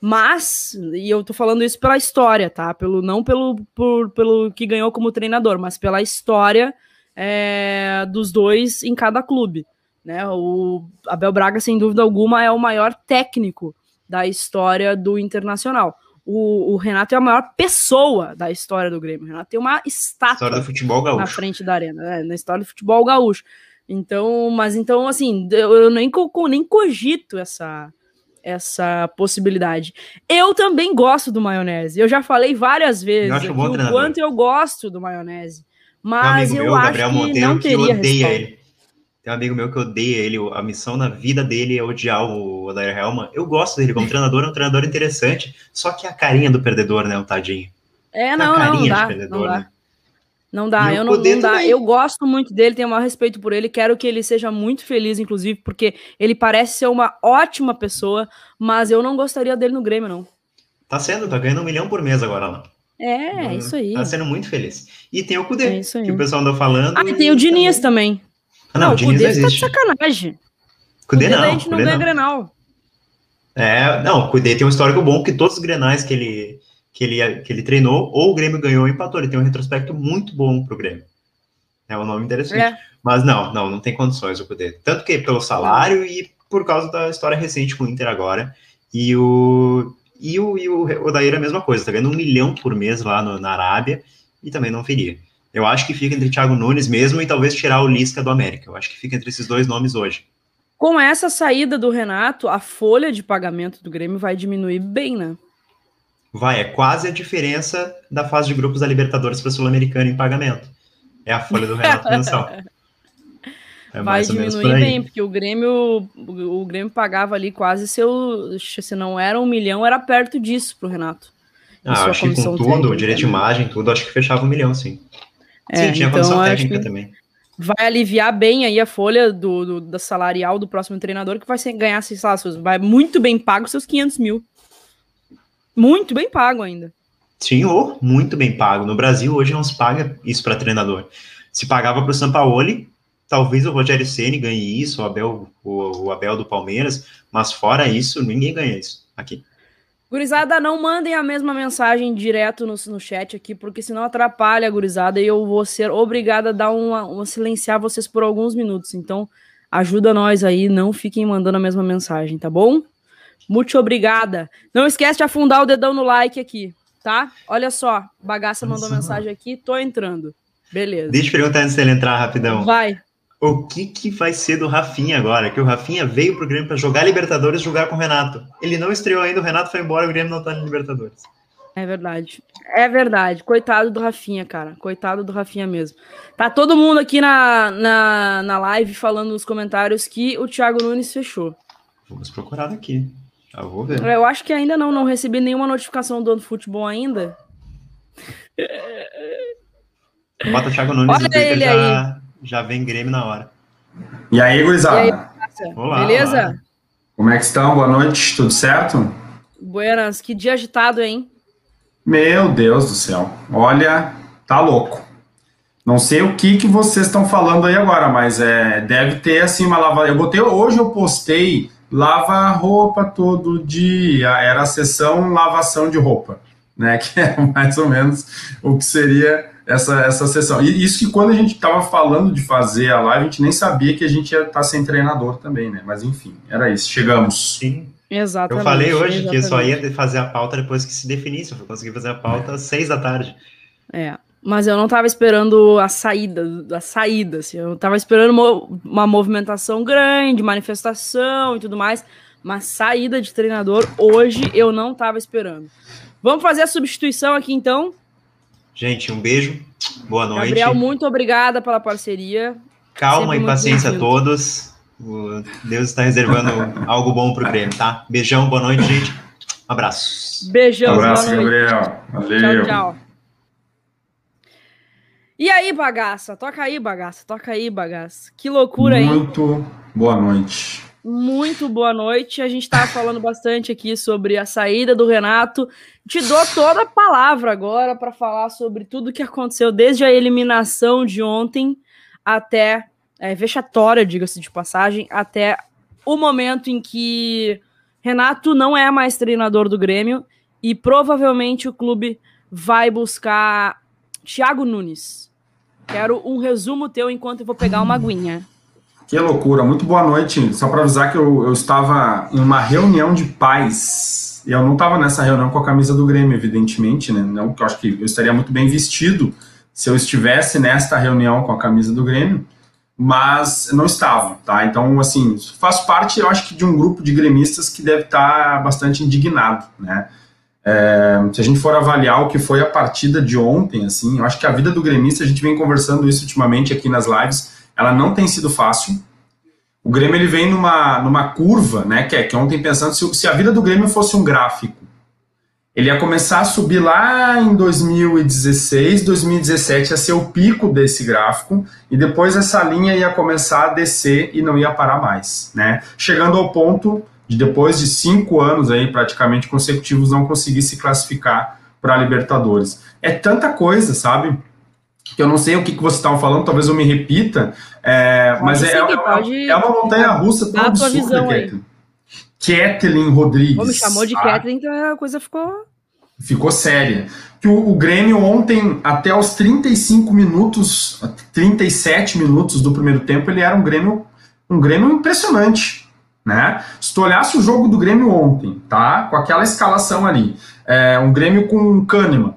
S1: Mas, e eu tô falando isso pela história, tá? Pelo, não pelo, por, pelo que ganhou como treinador, mas pela história é, dos dois em cada clube. Né? O Abel Braga, sem dúvida alguma, é o maior técnico da história do Internacional. O, o, Renato é a maior pessoa da história do Grêmio. O Renato tem uma estátua na frente da arena, né? na história do futebol gaúcho. Então, mas então, assim, eu, eu nem, nem cogito essa, essa possibilidade. Eu também gosto do maionese. Eu já falei várias vezes aqui, um o quanto eu gosto do maionese. Mas eu meu, acho Gabriel que Monteiro, não teria que odeia ele.
S2: Tem um amigo meu que odeia ele, a missão na vida dele é odiar o Odair Helman. Eu gosto dele como treinador, é um treinador interessante, só que a carinha do perdedor, né, o tadinho.
S1: É, não, não, não dá, perdedor, não dá. Né? Não dá, eu não, não dá. Eu gosto muito dele, tenho o maior respeito por ele, quero que ele seja muito feliz, inclusive, porque ele parece ser uma ótima pessoa, mas eu não gostaria dele no Grêmio, não.
S2: Tá sendo, tá ganhando um milhão por mês agora lá.
S1: É, hum, isso aí.
S2: Tá sendo muito feliz. E tem o Cudê, é que o pessoal andou falando.
S1: Ah, e tem o Diniz também. também. Ah, não, não o Diniz Cudê tá de sacanagem.
S2: Cudê, Cudê não.
S1: A gente não ganha Grenal.
S2: É, não, o Cudê tem um histórico bom, que todos os Grenais que ele que ele, que ele treinou, ou o Grêmio ganhou ou empatou. Ele tem um retrospecto muito bom pro Grêmio. É um nome interessante. É. Mas não, não, não tem condições o poder. Tanto que pelo salário e por causa da história recente com o Inter agora. E o. E o, e o Odair é a mesma coisa, tá vendo um milhão por mês lá no, na Arábia e também não viria. Eu acho que fica entre Thiago Nunes mesmo e talvez tirar o Lisca do América. Eu acho que fica entre esses dois nomes hoje.
S1: Com essa saída do Renato, a folha de pagamento do Grêmio vai diminuir bem, né?
S2: Vai, é quase a diferença da fase de grupos da Libertadores para a Sul-Americana em pagamento. É a folha do Renato mensal.
S1: É Vai diminuir bem, porque o Grêmio, o Grêmio pagava ali quase seu. Se não era um milhão, era perto disso pro Renato.
S2: Ah, acho que com tudo, direito de imagem, tudo, acho que fechava um milhão, sim. É, sim, tinha então, comissão técnica também.
S1: Vai aliviar bem aí a folha do, do, da salarial do próximo treinador, que vai ser, ganhar, sei lá, vai muito bem pago seus 500 mil. Muito bem pago ainda.
S2: Sim, ou muito bem pago. No Brasil, hoje não se paga isso para treinador. Se pagava para o Sampaoli, talvez o Rogério Ceni ganhe isso, o Abel, o, o, Abel do Palmeiras, mas fora isso, ninguém ganha isso aqui.
S1: Gurizada, não mandem a mesma mensagem direto no, no chat aqui, porque senão atrapalha a gurizada e eu vou ser obrigada a dar uma, uma silenciar vocês por alguns minutos. Então, ajuda nós aí, não fiquem mandando a mesma mensagem, tá bom? Muito obrigada. Não esquece de afundar o dedão no like aqui, tá? Olha só, Bagaça mandou mensagem aqui, tô entrando. Beleza.
S2: Deixa eu perguntar antes dele entrar rapidão.
S1: Vai.
S2: O que, que vai ser do Rafinha agora? Que o Rafinha veio pro Grêmio para jogar Libertadores jogar com o Renato. Ele não estreou ainda, o Renato foi embora, o Grêmio não tá no Libertadores.
S1: É verdade. É verdade. Coitado do Rafinha, cara. Coitado do Rafinha mesmo. Tá todo mundo aqui na, na, na live falando nos comentários que o Thiago Nunes fechou.
S2: Vamos procurar daqui. Eu ah, vou ver.
S1: Eu acho que ainda não, não recebi nenhuma notificação do futebol ainda.
S2: Bota Thiago Nunes Olha ele já, aí. já vem Grêmio na hora.
S4: E aí, gurizada? Olá,
S1: Beleza? Olá.
S4: Como é que estão? Boa noite, tudo certo?
S1: Buenas, que dia agitado, hein?
S4: Meu Deus do céu. Olha, tá louco. Não sei o que, que vocês estão falando aí agora, mas é, deve ter assim uma lavagem. Eu botei hoje, eu postei lava a roupa todo dia, era a sessão lavação de roupa, né? Que é mais ou menos o que seria essa, essa sessão. E isso que quando a gente estava falando de fazer a live, a gente nem sabia que a gente ia estar tá sem treinador também, né? Mas enfim, era isso, chegamos.
S2: Sim.
S1: Exatamente.
S2: Eu falei hoje exatamente. que só ia fazer a pauta depois que se definisse, eu consegui fazer a pauta às seis da tarde.
S1: É, mas eu não estava esperando a saída, a saída, assim, eu estava esperando uma, uma movimentação grande, manifestação e tudo mais, mas saída de treinador hoje eu não estava esperando. Vamos fazer a substituição aqui então.
S2: Gente, um beijo, boa noite.
S1: Gabriel, muito obrigada pela parceria.
S2: Calma Sempre e paciência a todos. Deus está reservando algo bom para o Grêmio, tá? Beijão, boa noite, gente. Um abraço.
S1: Beijão,
S4: um abraço, Gabriel. Valeu.
S1: Tchau, tchau. E aí, bagaça? Toca aí, bagaça. Toca aí, bagaça. Que loucura
S4: aí. Muito boa noite.
S1: Muito boa noite. A gente estava falando bastante aqui sobre a saída do Renato. Te dou toda a palavra agora para falar sobre tudo que aconteceu desde a eliminação de ontem até é, vexatória, diga-se de passagem, até o momento em que Renato não é mais treinador do Grêmio e provavelmente o clube vai buscar Thiago Nunes. Quero um resumo teu enquanto eu vou pegar uma aguinha.
S4: Que loucura, muito boa noite. Só para avisar que eu, eu estava em uma reunião de paz. E eu não estava nessa reunião com a camisa do Grêmio, evidentemente, né? Não, eu acho que eu estaria muito bem vestido se eu estivesse nesta reunião com a camisa do Grêmio. mas não estavam, tá? Então, assim, faz parte, eu acho que de um grupo de gremistas que deve estar bastante indignado, né? É, se a gente for avaliar o que foi a partida de ontem, assim, eu acho que a vida do gremista, a gente vem conversando isso ultimamente aqui nas lives, ela não tem sido fácil. O Grêmio ele vem numa, numa curva, né? Que é que ontem pensando se, se a vida do Grêmio fosse um gráfico, ele ia começar a subir lá em 2016, 2017 ia ser o pico desse gráfico e depois essa linha ia começar a descer e não ia parar mais, né? Chegando ao ponto de depois de cinco anos aí praticamente consecutivos não conseguir se classificar para a Libertadores. É tanta coisa, sabe? Que eu não sei o que, que você estava falando, talvez eu me repita, é, mas é, é, é, uma montanha russa tão absurda, Kathleen. Kathleen Rodrigues. Pô,
S1: me chamou de tá? Kathleen, então a coisa ficou
S4: ficou séria. Que o, o, Grêmio ontem, até os 35 minutos, 37 minutos do primeiro tempo, ele era um Grêmio, um Grêmio impressionante. Né? Se tu olhasse o jogo do Grêmio ontem, tá? Com aquela escalação ali, é, um Grêmio com Kahneman,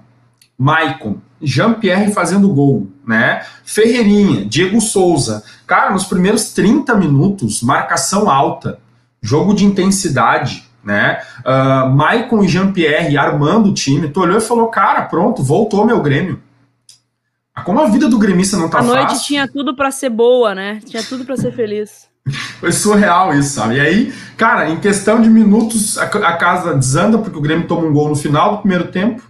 S4: Maicon, Jean-Pierre fazendo gol, né? Ferreirinha, Diego Souza. Cara, nos primeiros 30 minutos, marcação alta, jogo de intensidade, né? Uh, Maicon e Jean-Pierre armando o time, tu olhou e falou, cara, pronto, voltou meu Grêmio. Ah, como a vida do gremista não tá fácil...
S1: A noite tinha tudo para ser boa, né? Tinha tudo para ser feliz.
S4: Foi surreal isso, sabe? E aí, cara, em questão de minutos, a, casa desanda porque o Grêmio toma um gol no final do primeiro tempo.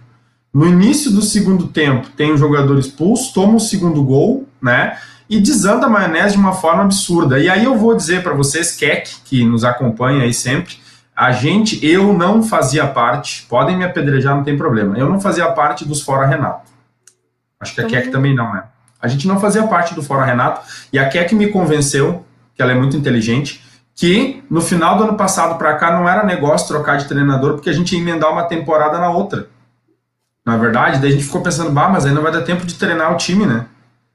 S4: No início do segundo tempo, tem um jogador expulso, toma o segundo gol, né? E desanda a maionese de uma forma absurda. E aí eu vou dizer para vocês, Keck, que nos acompanha aí sempre, a gente, eu não fazia parte, podem me apedrejar, não tem problema, eu não fazia parte dos Fora Renato. Acho que a Keck também não, né? A gente não fazia parte do Fora Renato, e a Keck me convenceu, que ela é muito inteligente, que no final do ano passado para cá não era negócio trocar de treinador, porque a gente ia emendar uma temporada na outra. Na é verdade, daí a gente ficou pensando, bah, mas aí não vai dar tempo de treinar o time, né?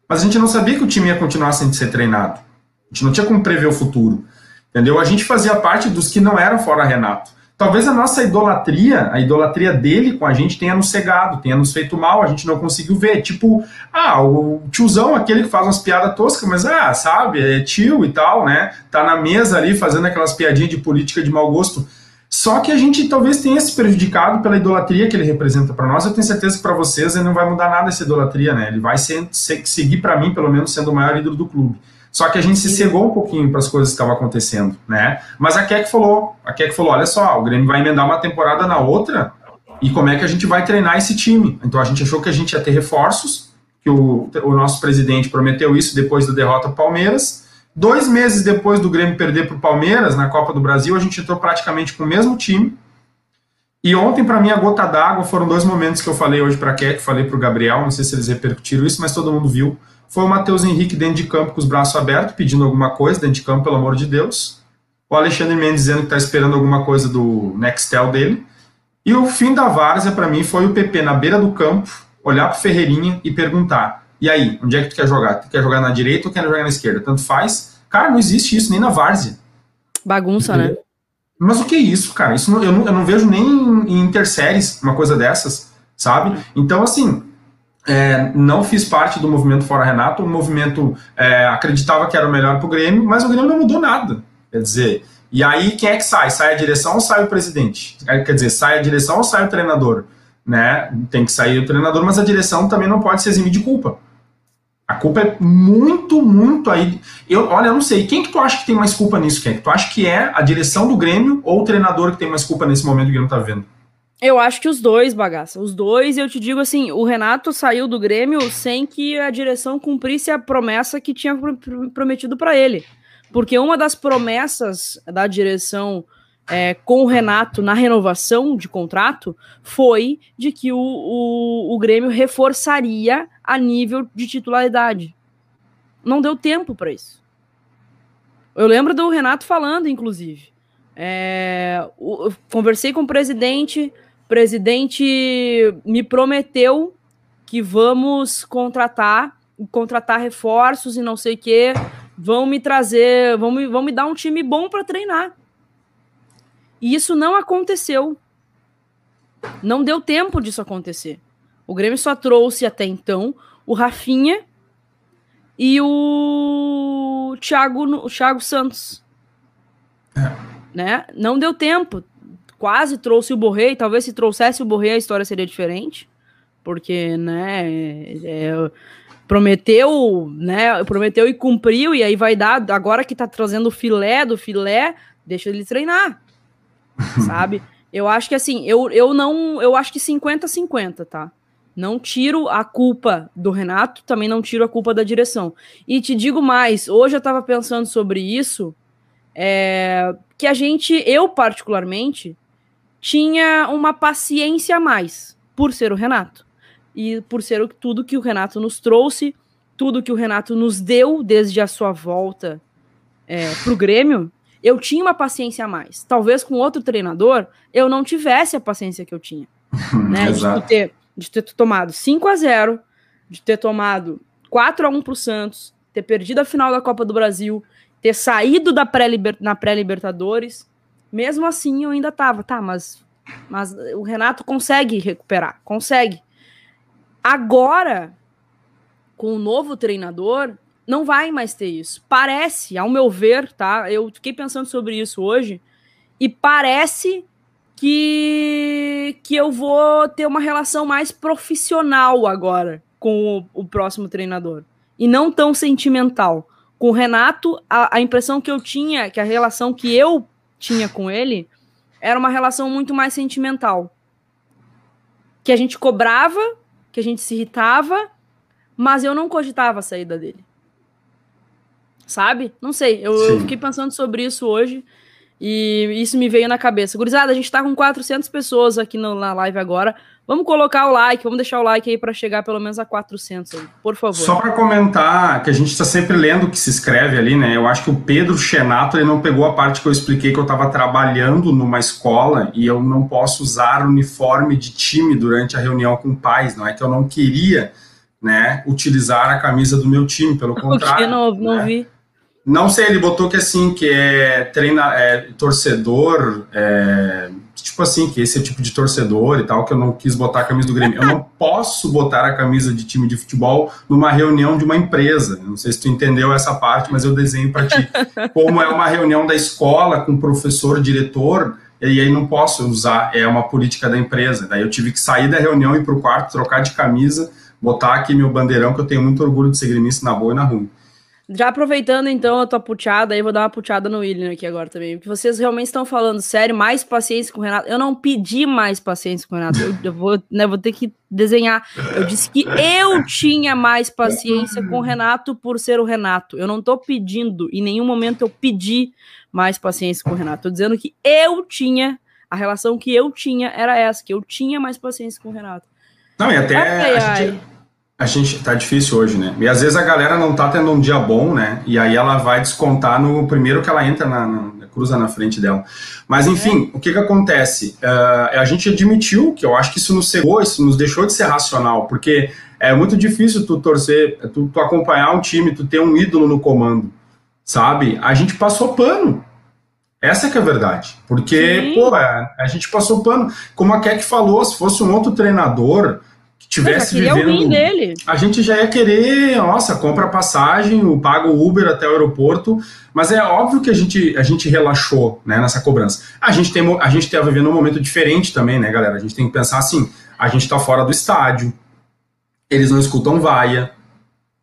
S4: Mas a gente não sabia que o time ia continuar sem ser treinado. A gente não tinha como prever o futuro. Entendeu? A gente fazia parte dos que não eram fora Renato. Talvez a nossa idolatria, a idolatria dele com a gente tenha nos cegado, tenha nos feito mal, a gente não conseguiu ver. Tipo, ah, o tiozão, aquele que faz umas piadas toscas, mas ah, sabe, é tio e tal, né? Tá na mesa ali fazendo aquelas piadinhas de política de mau gosto. Só que a gente talvez tenha se prejudicado pela idolatria que ele representa para nós. Eu tenho certeza que para vocês ele não vai mudar nada essa idolatria, né? Ele vai ser, seguir para mim, pelo menos, sendo o maior ídolo do clube. Só que a gente se cegou um pouquinho para as coisas que estavam acontecendo, né? Mas a Keck falou, a Keck falou, olha só, o Grêmio vai emendar uma temporada na outra e como é que a gente vai treinar esse time? Então a gente achou que a gente ia ter reforços, que o, o nosso presidente prometeu isso depois da derrota para Palmeiras. Dois meses depois do Grêmio perder para o Palmeiras na Copa do Brasil, a gente entrou praticamente com o mesmo time. E ontem, para mim, a gota d'água foram dois momentos que eu falei hoje para a Keck, falei para o Gabriel, não sei se eles repercutiram isso, mas todo mundo viu foi o Matheus Henrique dentro de campo com os braços abertos, pedindo alguma coisa dentro de campo, pelo amor de Deus. O Alexandre Mendes dizendo que está esperando alguma coisa do Nextel dele. E o fim da várzea, para mim, foi o PP na beira do campo, olhar para Ferreirinha e perguntar: e aí, onde é que tu quer jogar? Tu quer jogar na direita ou quer jogar na esquerda? Tanto faz. Cara, não existe isso nem na várzea.
S1: Bagunça, né?
S4: Mas o que é isso, cara? Isso não, eu, não, eu não vejo nem em interséries uma coisa dessas, sabe? Então, assim, é, não fiz parte do movimento Fora Renato, o movimento é, acreditava que era o melhor para o Grêmio, mas o Grêmio não mudou nada. Quer dizer, e aí quem é que sai? Sai a direção ou sai o presidente? É, quer dizer, sai a direção ou sai o treinador? Né? Tem que sair o treinador, mas a direção também não pode se eximir de culpa. A culpa é muito, muito aí. Eu, olha, eu não sei. Quem que tu acha que tem mais culpa nisso, Ken? Tu acha que é a direção do Grêmio ou o treinador que tem mais culpa nesse momento que o Grêmio tá vendo?
S1: Eu acho que os dois, bagaça. Os dois, eu te digo assim, o Renato saiu do Grêmio sem que a direção cumprisse a promessa que tinha prometido para ele. Porque uma das promessas da direção é, com o Renato na renovação de contrato foi de que o, o, o Grêmio reforçaria a nível de titularidade. Não deu tempo para isso. Eu lembro do Renato falando, inclusive. É, conversei com o presidente, presidente me prometeu que vamos contratar, contratar reforços e não sei o quê, vão me trazer, vão me, vão me dar um time bom para treinar. E isso não aconteceu. Não deu tempo disso acontecer. O Grêmio só trouxe até então o Rafinha e o Thiago, o Thiago Santos. É. Né? Não deu tempo. Quase trouxe o Borrei. Talvez se trouxesse o Borrei a história seria diferente. Porque, né, é, é, prometeu, né, prometeu e cumpriu, e aí vai dar, agora que tá trazendo o filé do filé, deixa ele treinar, sabe? Eu acho que assim, eu, eu não, eu acho que 50-50, tá? Não tiro a culpa do Renato, também não tiro a culpa da direção. E te digo mais, hoje eu estava pensando sobre isso, é, que a gente, eu particularmente, tinha uma paciência a mais por ser o Renato. E por ser tudo que o Renato nos trouxe, tudo que o Renato nos deu desde a sua volta é, para o Grêmio, eu tinha uma paciência a mais. Talvez com outro treinador eu não tivesse a paciência que eu tinha. né? De ter de ter tomado 5 a 0 de ter tomado 4 a 1 para o Santos, ter perdido a final da Copa do Brasil, ter saído da pré na pré-Libertadores. Mesmo assim, eu ainda tava, tá, mas, mas o Renato consegue recuperar, consegue. Agora, com o novo treinador, não vai mais ter isso. Parece, ao meu ver, tá? Eu fiquei pensando sobre isso hoje, e parece que, que eu vou ter uma relação mais profissional agora com o, o próximo treinador. E não tão sentimental. Com o Renato, a, a impressão que eu tinha, que a relação que eu tinha com ele, era uma relação muito mais sentimental. Que a gente cobrava, que a gente se irritava, mas eu não cogitava a saída dele. Sabe? Não sei, eu, eu fiquei pensando sobre isso hoje e isso me veio na cabeça. Gurizada, a gente tá com 400 pessoas aqui no, na live agora. Vamos colocar o like, vamos deixar o like aí para chegar pelo menos a 400, aí, por favor.
S4: Só para comentar, que a gente está sempre lendo o que se escreve ali, né? Eu acho que o Pedro Chenato ele não pegou a parte que eu expliquei que eu estava trabalhando numa escola e eu não posso usar uniforme de time durante a reunião com pais, não é que eu não queria, né, utilizar a camisa do meu time, pelo contrário.
S1: Eu não, não
S4: né?
S1: vi.
S4: Não sei, ele botou que assim, que é treina, é, torcedor, é, tipo assim, que esse é tipo de torcedor e tal, que eu não quis botar a camisa do Grêmio. Eu não posso botar a camisa de time de futebol numa reunião de uma empresa. Não sei se tu entendeu essa parte, mas eu desenho para ti. Como é uma reunião da escola com professor, diretor, e aí não posso usar, é uma política da empresa. Daí eu tive que sair da reunião, ir para o quarto, trocar de camisa, botar aqui meu bandeirão, que eu tenho muito orgulho de ser gremista na boa e na ruim.
S1: Já aproveitando então a tua puteada, aí vou dar uma puteada no William aqui agora também. Porque vocês realmente estão falando sério, mais paciência com o Renato. Eu não pedi mais paciência com o Renato. Eu, eu vou, né, vou ter que desenhar. Eu disse que eu tinha mais paciência com o Renato por ser o Renato. Eu não tô pedindo, em nenhum momento eu pedi mais paciência com o Renato. Tô dizendo que eu tinha, a relação que eu tinha era essa, que eu tinha mais paciência com o Renato.
S4: Não, e até ai, a ai. A gente tá difícil hoje, né? E às vezes a galera não tá tendo um dia bom, né? E aí ela vai descontar no primeiro que ela entra na, na cruza na frente dela. Mas enfim, é. o que que acontece? Uh, a gente admitiu que eu acho que isso nos cegou, isso nos deixou de ser racional, porque é muito difícil tu torcer, tu, tu acompanhar um time, tu ter um ídolo no comando, sabe? A gente passou pano. Essa que é a verdade. Porque, Sim. pô, a, a gente passou pano. Como a Keck falou, se fosse um outro treinador, que tivesse vivendo.
S1: Dele.
S4: A gente já ia querer, nossa, compra passagem, paga o Uber até o aeroporto, mas é óbvio que a gente, a gente relaxou né, nessa cobrança. A gente tem a gente está vivendo um momento diferente também, né, galera? A gente tem que pensar assim: a gente está fora do estádio, eles não escutam vaia,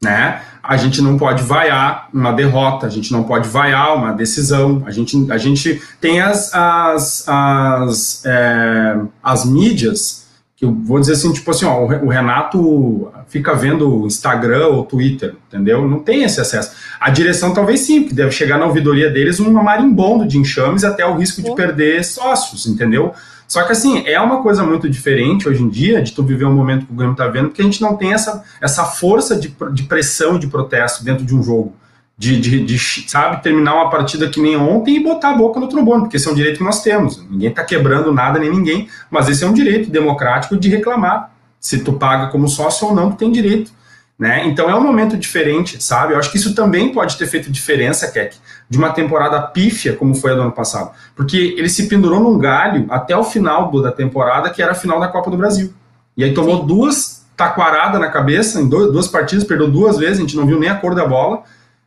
S4: né? A gente não pode vaiar uma derrota, a gente não pode vaiar uma decisão, a gente, a gente tem as, as, as, é, as mídias eu vou dizer assim, tipo assim, ó, o Renato fica vendo Instagram ou Twitter, entendeu? Não tem esse acesso. A direção talvez sim, porque deve chegar na ouvidoria deles um marimbondo de enxames até o risco de perder sócios, entendeu? Só que assim, é uma coisa muito diferente hoje em dia de tu viver um momento que o Grêmio tá vendo, porque a gente não tem essa, essa força de, de pressão de protesto dentro de um jogo de, de, de, sabe, terminar uma partida que nem ontem e botar a boca no trombone, porque esse é um direito que nós temos. Ninguém está quebrando nada nem ninguém, mas esse é um direito democrático de reclamar. Se tu paga como sócio ou não, tu tem direito. Né? Então é um momento diferente, sabe? Eu acho que isso também pode ter feito diferença, Keck, de uma temporada pífia como foi a do ano passado. Porque ele se pendurou num galho até o final do, da temporada, que era a final da Copa do Brasil. E aí tomou Sim. duas taquarada na cabeça, em dois, duas partidas, perdeu duas vezes, a gente não viu nem a cor da bola,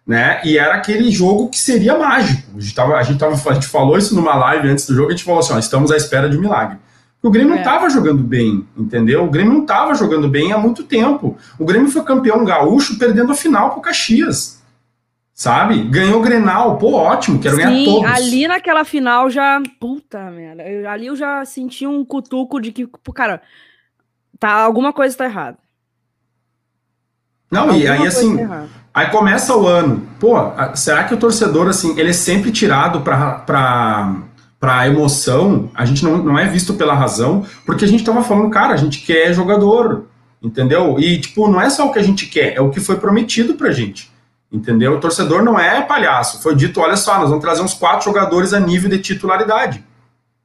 S4: né? E era aquele jogo que seria mágico. A gente, tava, a, gente tava, a gente falou isso numa live antes do jogo, a gente falou assim: ó, estamos à espera de um milagre. O Grêmio é. não estava jogando bem, entendeu? O Grêmio não estava jogando bem há muito tempo. O Grêmio foi campeão gaúcho perdendo a final pro Caxias. Sabe? Ganhou o Grenal, pô, ótimo, quero Sim, ganhar todos.
S1: ali naquela final já. Puta merda. Ali eu já senti um cutuco de que, cara, tá, alguma coisa tá errada.
S4: Não, alguma e aí assim. Tá aí começa o ano. Pô, será que o torcedor, assim, ele é sempre tirado pra. pra para a emoção, a gente não, não é visto pela razão, porque a gente estava falando, cara, a gente quer jogador, entendeu? E, tipo, não é só o que a gente quer, é o que foi prometido pra gente, entendeu? O torcedor não é palhaço, foi dito, olha só, nós vamos trazer uns quatro jogadores a nível de titularidade.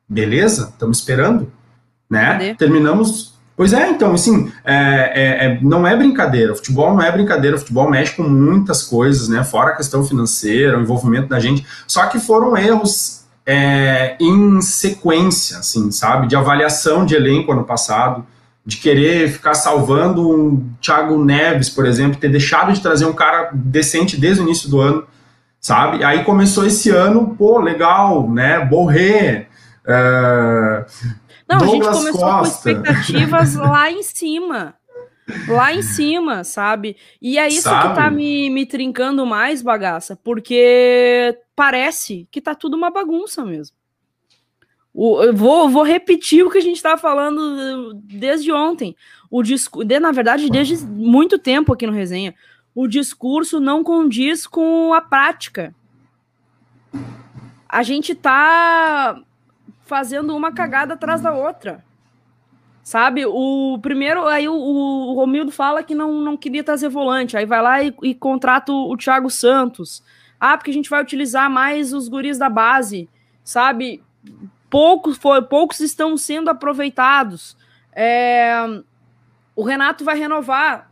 S4: Beleza? Estamos esperando, né? Cadê? Terminamos... Pois é, então, assim, é, é, é, não é brincadeira, futebol não é brincadeira, futebol mexe com muitas coisas, né? Fora a questão financeira, o envolvimento da gente, só que foram erros é, em sequência, assim, sabe? De avaliação de elenco ano passado, de querer ficar salvando um Thiago Neves, por exemplo, ter deixado de trazer um cara decente desde o início do ano, sabe? Aí começou esse ano, pô, legal, né? Borré. É...
S1: Não, Douglas a gente começou Costa. com expectativas lá em cima lá em cima, sabe? E é isso sabe? que tá me, me trincando mais, bagaça, porque parece que tá tudo uma bagunça mesmo. O, eu vou, vou repetir o que a gente tá falando desde ontem. O disco, de, na verdade, desde muito tempo aqui no resenha. O discurso não condiz com a prática. A gente tá fazendo uma cagada atrás da outra. Sabe? O primeiro, aí o, o Romildo fala que não, não queria trazer volante, aí vai lá e, e contrata o, Thiago Santos. Ah, porque a gente vai utilizar mais os guris da base, sabe? Poucos, foi, poucos estão sendo aproveitados. É, o Renato vai renovar,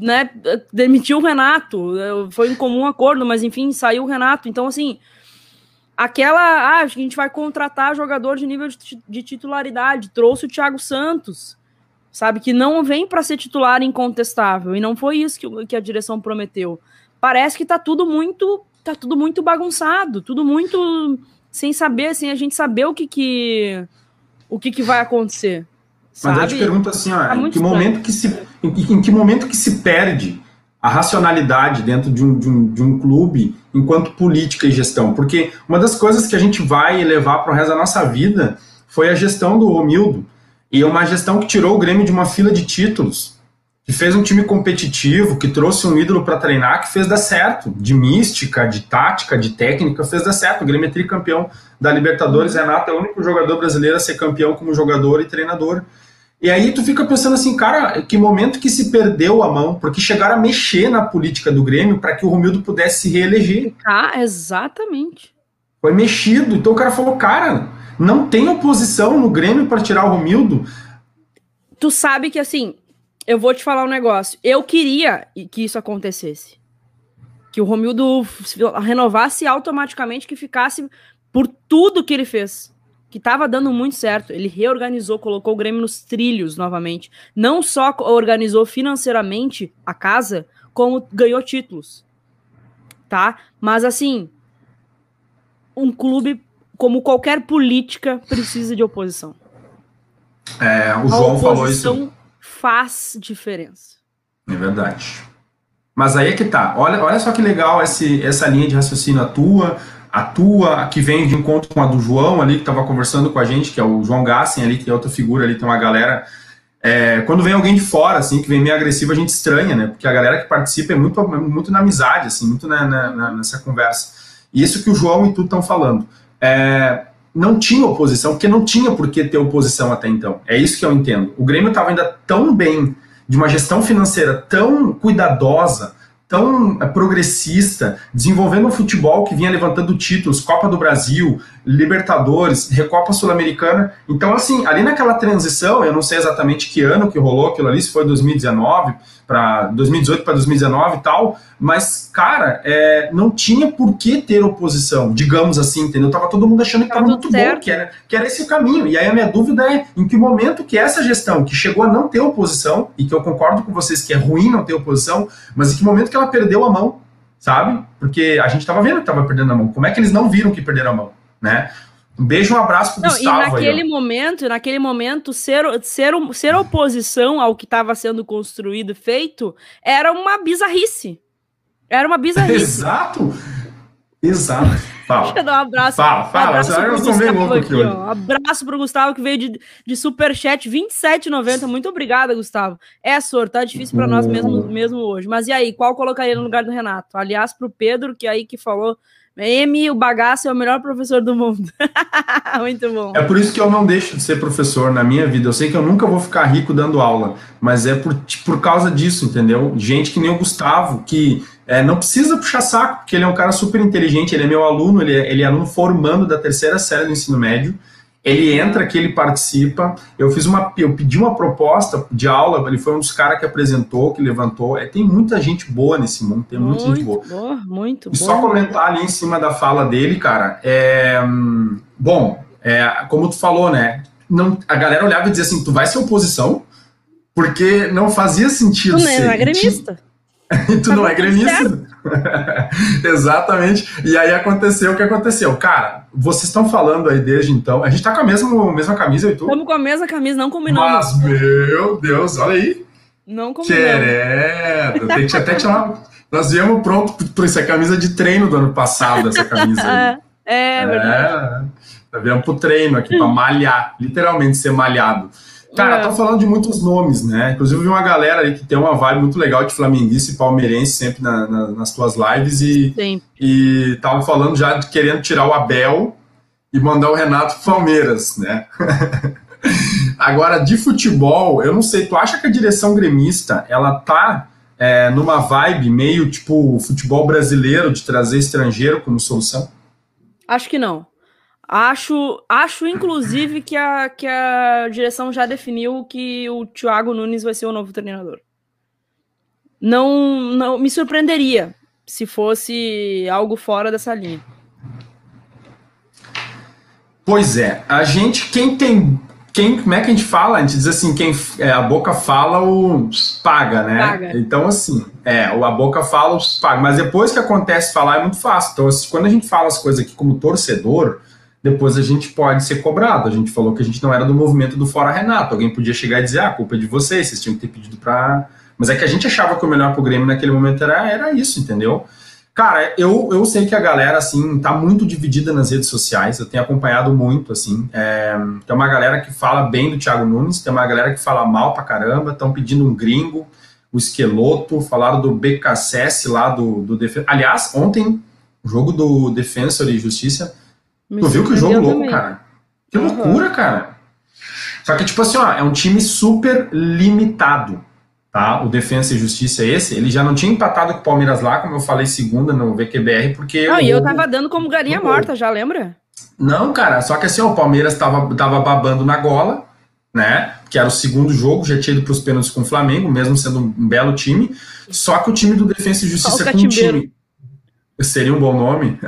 S1: né? Demitiu o Renato, foi em comum acordo, mas enfim, saiu o Renato. Então, assim, aquela, ah, a gente vai contratar jogador de nível de, de titularidade, trouxe o Thiago Santos, sabe, que não vem para ser titular incontestável, e não foi isso que, que a direção prometeu. Parece que tá tudo muito, tá tudo muito bagunçado, tudo muito sem saber, assim, a gente saber o que que, o que, que vai acontecer.
S4: Mas eu te pergunto assim, ó, tá em, que momento que se, em, em que momento que se perde a racionalidade dentro de um, de, um, de um clube enquanto política e gestão. Porque uma das coisas que a gente vai levar para o resto da nossa vida foi a gestão do Romildo. E é uma gestão que tirou o Grêmio de uma fila de títulos, que fez um time competitivo, que trouxe um ídolo para treinar, que fez dar certo. De mística, de tática, de técnica, fez dar certo. O Grêmio é tricampeão da Libertadores. Renato é o único jogador brasileiro a ser campeão como jogador e treinador. E aí tu fica pensando assim, cara, que momento que se perdeu a mão, porque chegaram a mexer na política do Grêmio para que o Romildo pudesse se reeleger.
S1: Ah, exatamente.
S4: Foi mexido. Então o cara falou, cara, não tem oposição no Grêmio para tirar o Romildo.
S1: Tu sabe que assim, eu vou te falar um negócio. Eu queria que isso acontecesse. Que o Romildo renovasse automaticamente, que ficasse por tudo que ele fez que estava dando muito certo. Ele reorganizou, colocou o Grêmio nos trilhos novamente. Não só organizou financeiramente a casa, como ganhou títulos. Tá? Mas assim, um clube, como qualquer política, precisa de oposição.
S4: É, o João falou isso.
S1: faz diferença.
S4: É verdade. Mas aí é que tá. Olha, olha só que legal esse, essa linha de raciocínio tua a tua, que vem de encontro com a do João ali, que estava conversando com a gente, que é o João Gassen ali, que é outra figura ali, tem uma galera. É, quando vem alguém de fora, assim, que vem meio agressivo, a gente estranha, né? Porque a galera que participa é muito, muito na amizade, assim, muito na, na, nessa conversa. E isso que o João e tu estão falando. É, não tinha oposição, porque não tinha por que ter oposição até então. É isso que eu entendo. O Grêmio estava ainda tão bem, de uma gestão financeira tão cuidadosa, tão é, progressista, desenvolvendo um futebol que vinha levantando títulos, Copa do Brasil, Libertadores, Recopa Sul-Americana. Então, assim, ali naquela transição, eu não sei exatamente que ano que rolou aquilo ali, se foi 2019 para 2018 para 2019 e tal, mas, cara, é, não tinha por que ter oposição, digamos assim, entendeu? Tava todo mundo achando que estava muito certo. bom, que era, que era esse o caminho. E aí a minha dúvida é em que momento que essa gestão, que chegou a não ter oposição, e que eu concordo com vocês que é ruim não ter oposição, mas em que momento que ela perdeu a mão, sabe? Porque a gente estava vendo que estava perdendo a mão. Como é que eles não viram que perderam a mão, né? Um beijo, um abraço pro Não, Gustavo.
S1: E naquele aí, momento, naquele momento, ser, ser, ser oposição ao que estava sendo construído, feito, era uma bizarrice. Era uma bizarrice.
S4: Exato. Exato.
S1: Fala. Deixa eu dar um abraço.
S4: Fala, fala.
S1: Um abraço eu sou meio louco aqui, ó. Abraço pro Gustavo que veio de, de superchat 27,90. Muito obrigada, Gustavo. É, Sor, tá difícil para nós mesmo, mesmo hoje. Mas e aí, qual colocaria no lugar do Renato? Aliás, pro Pedro, que aí que falou M, o bagaço é o melhor professor do mundo. Muito bom.
S4: É por isso que eu não deixo de ser professor na minha vida. Eu sei que eu nunca vou ficar rico dando aula, mas é por, por causa disso, entendeu? Gente que nem o Gustavo, que é, não precisa puxar saco, porque ele é um cara super inteligente, ele é meu aluno, ele é, ele é aluno formando da terceira série do ensino médio. Ele entra aqui, ele participa. Eu fiz uma, eu pedi uma proposta de aula. Ele foi um dos caras que apresentou, que levantou. É, tem muita gente boa nesse mundo, tem muita muito gente boa.
S1: boa muito.
S4: E boa. só comentar ali em cima da fala dele, cara. É, bom, é, como tu falou, né? Não, a galera olhava e dizia assim: tu vai ser oposição? Porque não fazia sentido.
S1: Tu não é gremista.
S4: tu tá não é gremista. Exatamente. E aí aconteceu o que aconteceu. Cara, vocês estão falando aí desde então. A gente tá com a mesma, mesma camisa e tu?
S1: Estamos com a mesma camisa, não combinamos.
S4: Mas, meu Deus, olha aí.
S1: Não combinamos.
S4: Querendo. Tem que até tirar. Nós viemos pronto por isso. É camisa de treino do ano passado, essa camisa aí.
S1: é, é verdade.
S4: É, viemos pro treino aqui, pra malhar. Literalmente ser malhado. Cara, é. tá falando de muitos nomes, né? Inclusive, vi uma galera aí que tem uma vibe muito legal de flamenguista e palmeirense sempre na, na, nas tuas lives e, Sim. e tava falando já de querendo tirar o Abel e mandar o Renato pro Palmeiras, né? Agora, de futebol, eu não sei, tu acha que a direção gremista, ela tá é, numa vibe meio tipo futebol brasileiro de trazer estrangeiro como solução?
S1: Acho que não. Acho, acho inclusive que a, que a direção já definiu que o Thiago Nunes vai ser o novo treinador. Não, não me surpreenderia se fosse algo fora dessa linha.
S4: Pois é, a gente, quem tem, quem, como é que a gente fala? A gente diz assim, quem é, a boca fala, o paga, né? Paga. Então, assim, é, a boca fala, o paga. Mas depois que acontece falar, é muito fácil. Então, assim, quando a gente fala as coisas aqui como torcedor, depois a gente pode ser cobrado. A gente falou que a gente não era do movimento do Fora Renato. Alguém podia chegar e dizer, ah, a culpa é de vocês, vocês tinham que ter pedido para. Mas é que a gente achava que o melhor pro Grêmio naquele momento era, era isso, entendeu? Cara, eu, eu sei que a galera, assim, tá muito dividida nas redes sociais, eu tenho acompanhado muito, assim. É, tem uma galera que fala bem do Thiago Nunes, tem uma galera que fala mal pra caramba, estão pedindo um gringo, o Esqueloto, falaram do BKSS lá do, do Aliás, ontem, jogo do Defensor e Justiça, me tu viu que jogo louco, também. cara? Que uhum. loucura, cara. Só que, tipo assim, ó, é um time super limitado, tá? O Defensa e Justiça esse, ele já não tinha empatado com o Palmeiras lá, como eu falei segunda no VQBR, porque...
S1: Ah, e eu tava dando como galinha morta, já lembra?
S4: Não, cara, só que assim, ó, o Palmeiras tava, tava babando na gola, né? Que era o segundo jogo, já tinha ido pros pênaltis com o Flamengo, mesmo sendo um belo time. Só que o time do Defensa e Justiça com um time Seria um bom nome?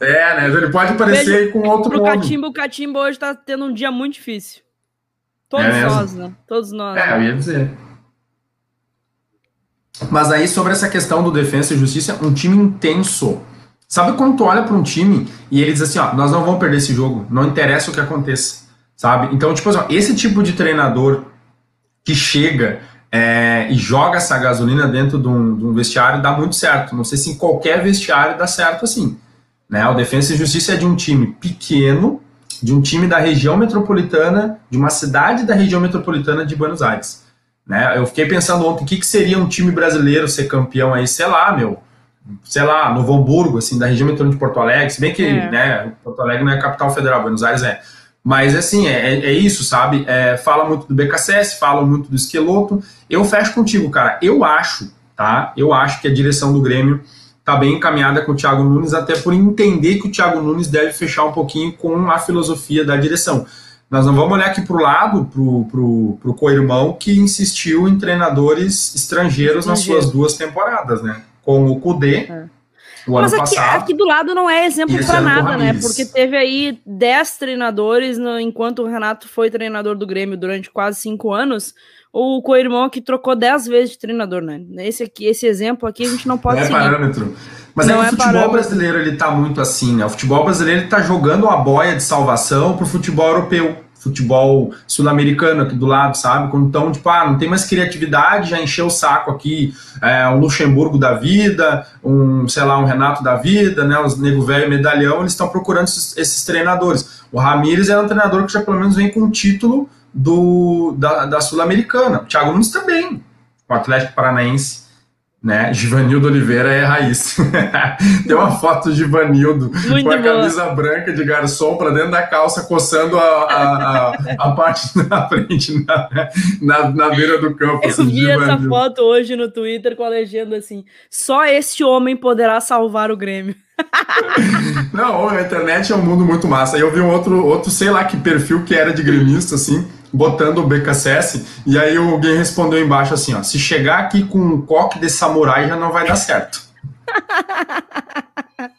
S4: é, né? Ele pode aparecer com outro pro nome.
S1: Catimbo, o Catimbo hoje tá tendo um dia muito difícil. Todos é nós, né? Todos nós.
S4: É, eu ia dizer. Mas aí, sobre essa questão do defesa e justiça, um time intenso. Sabe quando tu olha para um time e ele diz assim, ó, nós não vamos perder esse jogo, não interessa o que aconteça, sabe? Então, tipo assim, ó, esse tipo de treinador que chega é, e joga essa gasolina dentro de um, de um, vestiário, dá muito certo. Não sei se em qualquer vestiário dá certo assim. Né? O Defesa e Justiça é de um time pequeno, de um time da região metropolitana, de uma cidade da região metropolitana de Buenos Aires. Né? Eu fiquei pensando ontem, o que, que seria um time brasileiro ser campeão aí, sei lá, meu, sei lá, Novo Hamburgo, assim, da região metropolitana de Porto Alegre, se bem que, é. né, Porto Alegre não é capital federal, Buenos Aires é. Mas, assim, é, é, é isso, sabe? É, fala muito do BKSS, fala muito do esqueloto. Eu fecho contigo, cara. Eu acho tá? Eu acho que a direção do Grêmio está bem encaminhada com o Thiago Nunes, até por entender que o Thiago Nunes deve fechar um pouquinho com a filosofia da direção. Nós não vamos olhar aqui para o lado, para o co-irmão, que insistiu em treinadores estrangeiros Estrangeiro. nas suas duas temporadas, né? Com o Kudê, é. O Mas aqui,
S1: aqui do lado não é exemplo para nada, né? Porque teve aí dez treinadores, no, enquanto o Renato foi treinador do Grêmio durante quase cinco anos, o co-irmão que trocou dez vezes de treinador, né? Esse aqui, esse exemplo aqui a gente não pode
S4: não é seguir. parâmetro. Mas é não é que o futebol parâmetro. brasileiro ele tá muito assim, né? O futebol brasileiro ele tá jogando uma boia de salvação pro futebol europeu, futebol sul-americano aqui do lado, sabe? Quando estão, tipo, ah, não tem mais criatividade, já encheu o saco aqui, é, um Luxemburgo da vida, um, sei lá, um Renato da vida, né? Os nego velho medalhão, eles estão procurando esses, esses treinadores. O Ramires é um treinador que já pelo menos vem com um título do, da, da Sul-Americana. O Thiago Nunes também, o Atlético Paranaense. Né? Givanildo Oliveira é raiz. Tem uma foto de Givanildo Muito com a boa. camisa branca de garçom para dentro da calça, coçando a, a, a, a parte da frente na, na, na, beira do campo.
S1: Eu assim, vi essa foto hoje no Twitter com a legenda assim: só este homem poderá salvar o Grêmio.
S4: Não, a internet é um mundo muito massa. Aí eu vi um outro, outro, sei lá que perfil que era de gremista, assim, botando o BKSS, e aí alguém respondeu embaixo assim, ó, se chegar aqui com um coque de samurai já não vai dar certo.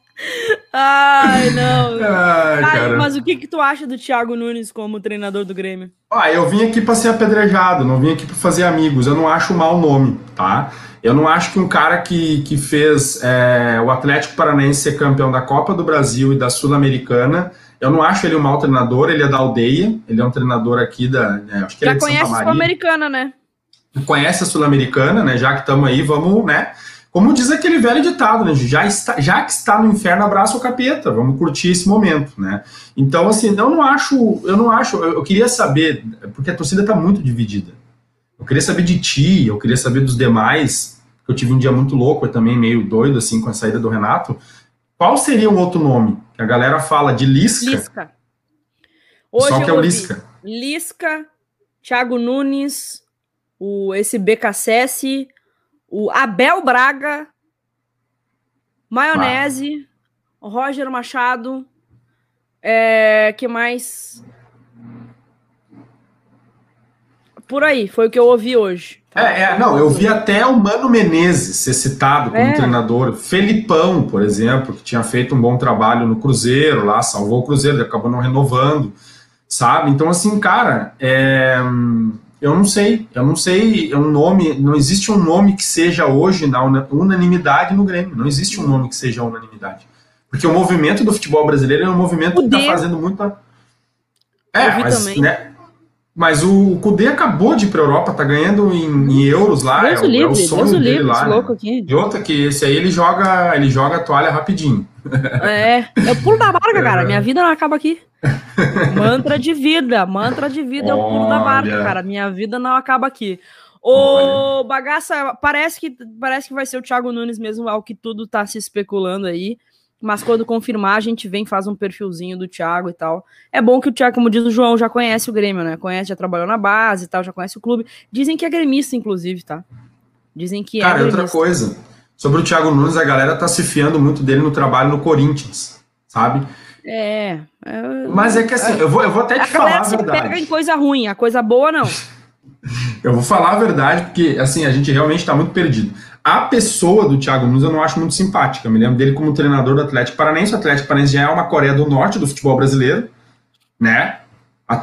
S1: Ai, não. Ai, Ai, mas o que, que tu acha do Thiago Nunes como treinador do Grêmio?
S4: Ah, eu vim aqui para ser apedrejado, não vim aqui para fazer amigos. Eu não acho mau nome, tá? Eu não acho que um cara que, que fez é, o Atlético Paranaense ser campeão da Copa do Brasil e da Sul-Americana eu não acho ele um mau treinador, ele é da aldeia, ele é um treinador aqui da. Né, acho que
S1: Já
S4: é
S1: conhece a Sul-Americana, né?
S4: Conhece a Sul-Americana, né? Já que estamos aí, vamos, né? Como diz aquele velho ditado, né? Já, está, já que está no inferno, abraça o capeta, vamos curtir esse momento, né? Então, assim, eu não acho, eu não acho, eu, eu queria saber, porque a torcida está muito dividida. Eu queria saber de ti, eu queria saber dos demais, eu tive um dia muito louco, também meio doido, assim, com a saída do Renato. Qual seria um outro nome? A galera fala de Lisca. Lisca.
S1: Hoje Só que é o Lisca. Lisca, Thiago Nunes, o, esse BKSS, o Abel Braga, Maionese, ah. Roger Machado, é, que mais? Por aí, foi o que eu ouvi hoje.
S4: É, é, não, eu vi até o Mano Menezes ser citado como é. treinador. Felipão, por exemplo, que tinha feito um bom trabalho no Cruzeiro lá, salvou o Cruzeiro, acabou não renovando, sabe? Então, assim, cara, é, eu não sei, eu não sei, é um nome, não existe um nome que seja hoje na unanimidade no Grêmio, não existe um nome que seja unanimidade. Porque o movimento do futebol brasileiro é um movimento que está fazendo muita. É, mas, também. né? Mas o, o Kudê acabou de ir para a Europa, tá ganhando em, em euros lá.
S1: Deus é, livre, é o sonho Deus dele livre, lá. Né?
S4: E outra que esse aí ele joga, ele joga a toalha rapidinho.
S1: É, é o pulo da barca, cara. Minha vida não acaba aqui. mantra de vida, mantra de vida é o pulo da barca, cara. Minha vida não acaba aqui. Ô, bagaça, parece que parece que vai ser o Thiago Nunes mesmo, ao que tudo tá se especulando aí. Mas quando confirmar, a gente vem faz um perfilzinho do Thiago e tal. É bom que o Thiago, como diz o João, já conhece o Grêmio, né? Conhece, já trabalhou na base e tal, já conhece o clube. Dizem que é gremista, inclusive, tá? Dizem que
S4: Cara, é. Cara, outra coisa. Sobre o Thiago Nunes, a galera tá se fiando muito dele no trabalho no Corinthians, sabe?
S1: É.
S4: é Mas é que assim, eu vou, eu vou até te a falar a verdade. pega
S1: em coisa ruim, a coisa boa não.
S4: eu vou falar a verdade, porque assim, a gente realmente tá muito perdido. A pessoa do Thiago Nunes eu não acho muito simpática. Me lembro dele como treinador do Atlético Paranense. O Atlético Paranense já é uma Coreia do Norte do futebol brasileiro, né?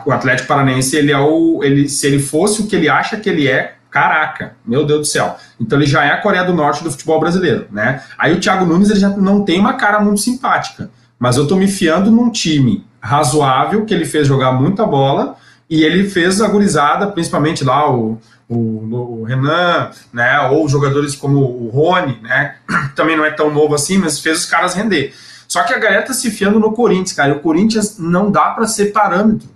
S4: O Atlético Paranense, ele é o. Ele, se ele fosse o que ele acha que ele é, caraca, meu Deus do céu. Então ele já é a Coreia do Norte do futebol brasileiro, né? Aí o Thiago Nunes ele já não tem uma cara muito simpática. Mas eu tô me fiando num time razoável, que ele fez jogar muita bola, e ele fez a gurizada, principalmente lá o o, o, Renan, né, ou jogadores como o Rony, né, também não é tão novo assim, mas fez os caras render. Só que a galera tá se fiando no Corinthians, cara, e o Corinthians não dá para ser parâmetro,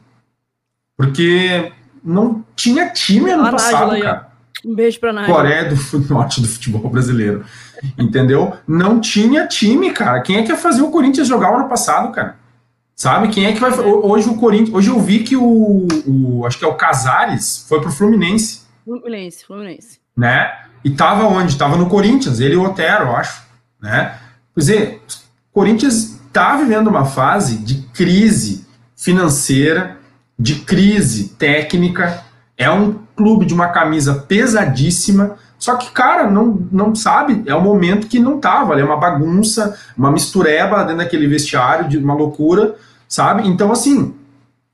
S4: porque não tinha time ano passado, cara.
S1: Um beijo pra nós.
S4: Coreia do Norte do futebol brasileiro, entendeu? Não tinha time, cara. Quem é que ia fazer o Corinthians jogar o ano passado, cara? Sabe? Quem é que vai. Hoje o Corinthians. Hoje eu vi que o. o acho que é o Casares foi pro Fluminense.
S1: Fluminense, Fluminense.
S4: Né? E tava onde? Tava no Corinthians, ele e o Otero, eu acho. Né? Quer dizer, o Corinthians está vivendo uma fase de crise financeira, de crise técnica. É um clube de uma camisa pesadíssima. Só que, cara, não, não sabe, é o momento que não tava, é uma bagunça, uma mistureba dentro daquele vestiário, de uma loucura, sabe? Então, assim,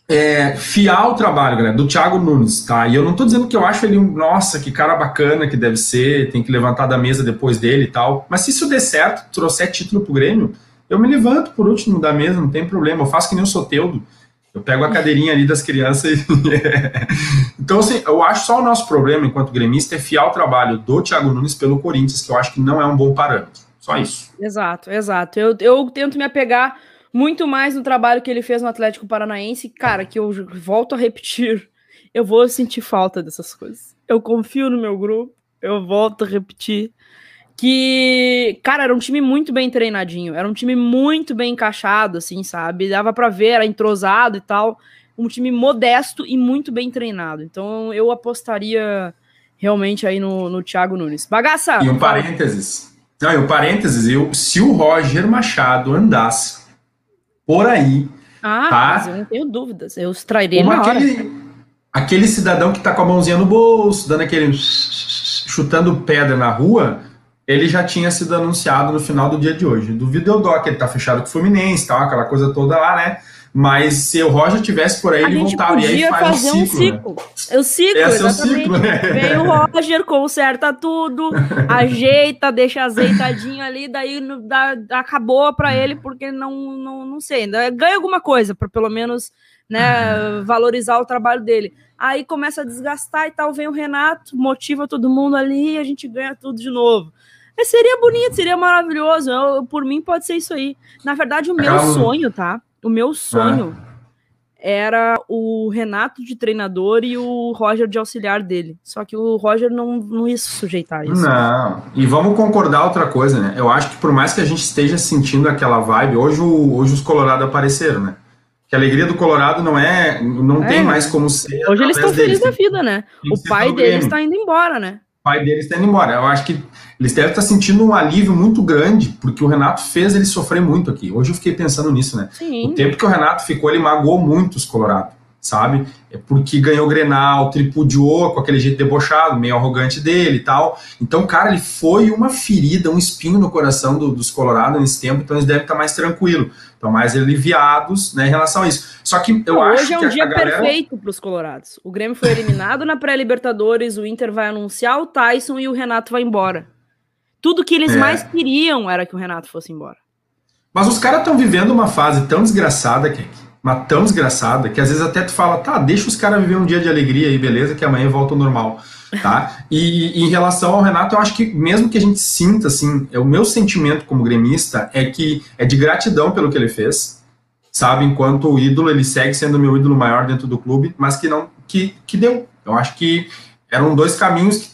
S4: é, fiar o trabalho, galera, do Thiago Nunes, tá? E eu não tô dizendo que eu acho ele nossa, que cara bacana que deve ser, tem que levantar da mesa depois dele e tal. Mas se isso der certo, trouxer título pro Grêmio, eu me levanto por último da mesa, não tem problema. Eu faço que nem o Soteudo. Eu pego a cadeirinha ali das crianças e... então, assim, eu acho só o nosso problema enquanto gremista é fiar o trabalho do Thiago Nunes pelo Corinthians, que eu acho que não é um bom parâmetro. Só isso.
S1: Exato, exato. Eu, eu tento me apegar muito mais no trabalho que ele fez no Atlético Paranaense, cara, que eu volto a repetir. Eu vou sentir falta dessas coisas. Eu confio no meu grupo, eu volto a repetir. Que, cara, era um time muito bem treinadinho, era um time muito bem encaixado, assim, sabe? Dava para ver, era entrosado e tal. Um time modesto e muito bem treinado. Então eu apostaria realmente aí no, no Thiago Nunes. Bagaça!
S4: E um parênteses. Não, e um parênteses, eu, se o Roger Machado andasse por aí.
S1: Ah, tá? mas eu não tenho dúvidas. Eu extrairei Como
S4: aquele, hora. Aquele cidadão que tá com a mãozinha no bolso, dando aquele chutando pedra na rua, ele já tinha sido anunciado no final do dia de hoje. Duvido eu dó que ele tá fechado com o Fluminense, tal, aquela coisa toda lá, né? Mas se o Roger tivesse por aí, a ele voltava. E aí faz fazer um ciclo. Um ciclo.
S1: Né? O ciclo, Esse exatamente. É o ciclo, né? Vem o Roger, conserta tudo, ajeita, deixa azeitadinho ali, daí dá, acabou para ele, porque não, não, não sei, ganha alguma coisa, para pelo menos né, valorizar o trabalho dele. Aí começa a desgastar e tal, vem o Renato, motiva todo mundo ali e a gente ganha tudo de novo. Mas seria bonito, seria maravilhoso. Eu, por mim, pode ser isso aí. Na verdade, o meu sonho, tá? O meu sonho ah. era o Renato de treinador e o Roger de auxiliar dele. Só que o Roger não, não ia se sujeitar a isso.
S4: Não. E vamos concordar outra coisa, né? Eu acho que por mais que a gente esteja sentindo aquela vibe, hoje, o, hoje os Colorado apareceram, né? Que a alegria do Colorado não é, não é. tem mais como ser.
S1: Hoje eles estão felizes da vida, né? O pai deles está indo embora, né?
S4: O pai deles está indo embora. Eu acho que eles devem estar sentindo um alívio muito grande, porque o Renato fez ele sofrer muito aqui. Hoje eu fiquei pensando nisso, né? Sim. O tempo que o Renato ficou, ele magoou muito os Colorado, sabe? É porque ganhou o Grenal, tripudiou com aquele jeito debochado, meio arrogante dele e tal. Então, cara, ele foi uma ferida, um espinho no coração do, dos Colorado nesse tempo, então eles devem estar mais tranquilos, estão mais aliviados né, em relação a isso. Só que eu acho
S1: Hoje é um dia galera... perfeito para os Colorados. O Grêmio foi eliminado na pré-Libertadores, o Inter vai anunciar o Tyson e o Renato vai embora. Tudo que eles é. mais queriam era que o Renato fosse embora.
S4: Mas os caras estão vivendo uma fase tão desgraçada, Kek, mas tão desgraçada, que às vezes até tu fala, tá, deixa os caras viver um dia de alegria aí, beleza, que amanhã volta ao normal, tá? e, e, em relação ao Renato, eu acho que mesmo que a gente sinta, assim, é o meu sentimento como gremista é que é de gratidão pelo que ele fez, sabe? Enquanto o ídolo, ele segue sendo o meu ídolo maior dentro do clube, mas que não, que, que deu. Eu acho que eram dois caminhos que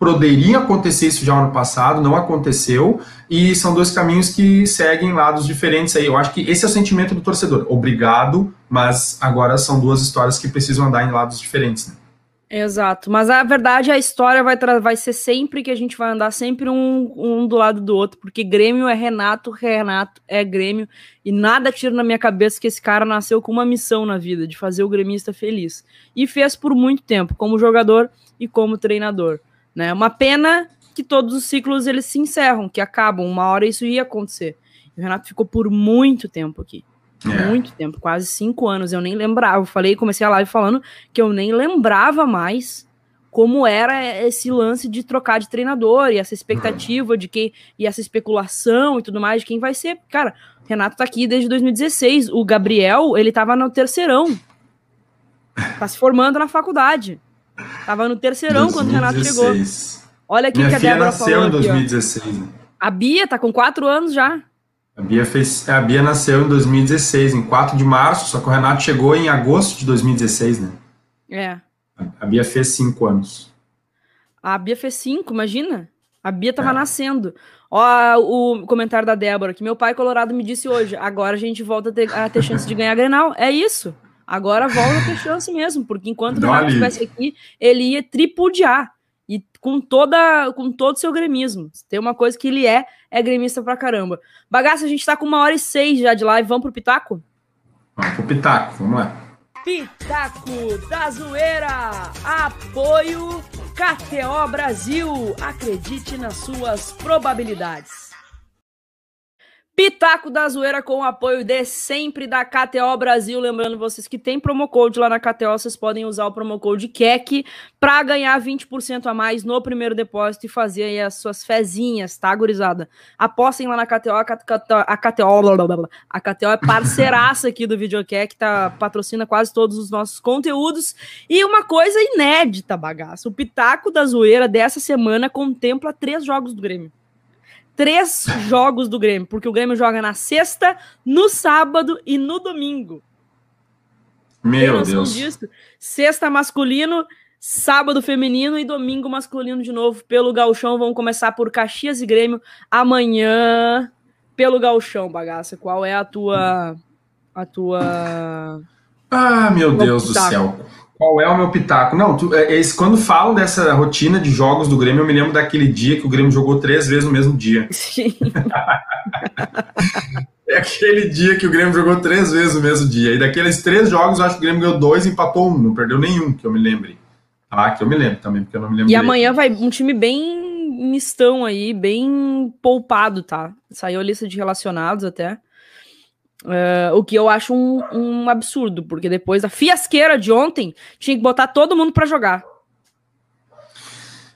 S4: poderia acontecer isso já ano passado, não aconteceu, e são dois caminhos que seguem lados diferentes aí. Eu acho que esse é o sentimento do torcedor. Obrigado, mas agora são duas histórias que precisam andar em lados diferentes. Né?
S1: Exato, mas a verdade a história vai, vai ser sempre que a gente vai andar sempre um, um do lado do outro, porque Grêmio é Renato, Renato é Grêmio, e nada tira na minha cabeça que esse cara nasceu com uma missão na vida, de fazer o gremista feliz. E fez por muito tempo, como jogador e como treinador. Né? Uma pena que todos os ciclos eles se encerram, que acabam. Uma hora isso ia acontecer. E o Renato ficou por muito tempo aqui. É. Muito tempo, quase cinco anos. Eu nem lembrava. Eu falei, comecei a live falando que eu nem lembrava mais como era esse lance de trocar de treinador e essa expectativa de quem e essa especulação e tudo mais de quem vai ser. Cara, o Renato tá aqui desde 2016. O Gabriel, ele tava no terceirão. Tá se formando na faculdade. Tava no terceirão 2016. quando o Renato chegou. Olha aqui
S4: Minha
S1: que a
S4: filha Débora nasceu em 2016. Aqui,
S1: a Bia tá com quatro anos já.
S4: A Bia, fez, a Bia nasceu em 2016, em 4 de março, só que o Renato chegou em agosto de 2016, né?
S1: É.
S4: A Bia fez cinco anos.
S1: A Bia fez cinco, imagina. A Bia tava é. nascendo. Ó, o comentário da Débora, que meu pai colorado me disse hoje. Agora a gente volta a ter, a ter chance de ganhar Grenal. É isso. Agora volta a ter chance mesmo, porque enquanto o Renato estivesse aqui, ele ia tripudiar. E com toda com todo o seu gremismo. Tem uma coisa que ele é, é gremista pra caramba. Bagaça, a gente tá com uma hora e seis já de live. Vamos pro Pitaco?
S4: Vamos pro Pitaco, vamos lá.
S1: Pitaco da Zoeira. Apoio KTO Brasil. Acredite nas suas probabilidades. Pitaco da Zoeira com o apoio de sempre da KTO Brasil. Lembrando vocês que tem promo code lá na KTO, vocês podem usar o promo code KEC para ganhar 20% a mais no primeiro depósito e fazer aí as suas fezinhas, tá, gurizada? Apostem lá na KTO, a KTO, a KTO, a KTO é parceiraça aqui do Videokek, tá patrocina quase todos os nossos conteúdos. E uma coisa inédita, bagaço, o Pitaco da Zoeira dessa semana contempla três jogos do Grêmio três jogos do Grêmio, porque o Grêmio joga na sexta, no sábado e no domingo.
S4: Meu Deus.
S1: Disso? Sexta masculino, sábado feminino e domingo masculino de novo pelo Galchão. Vamos começar por Caxias e Grêmio amanhã pelo Galchão, bagaça. Qual é a tua a tua
S4: Ah, meu Deus do céu. Qual é o meu pitaco? Não, tu, é, é, quando falam dessa rotina de jogos do Grêmio, eu me lembro daquele dia que o Grêmio jogou três vezes no mesmo dia. Sim. é aquele dia que o Grêmio jogou três vezes no mesmo dia. E daqueles três jogos, eu acho que o Grêmio ganhou dois e empatou um. Não perdeu nenhum, que eu me lembre. Ah, que eu me lembro também, porque eu não me lembro.
S1: E amanhã vai um time bem mistão aí, bem poupado, tá? Saiu a lista de relacionados até. Uh, o que eu acho um, um, absurdo, porque depois da fiasqueira de ontem, tinha que botar todo mundo para jogar.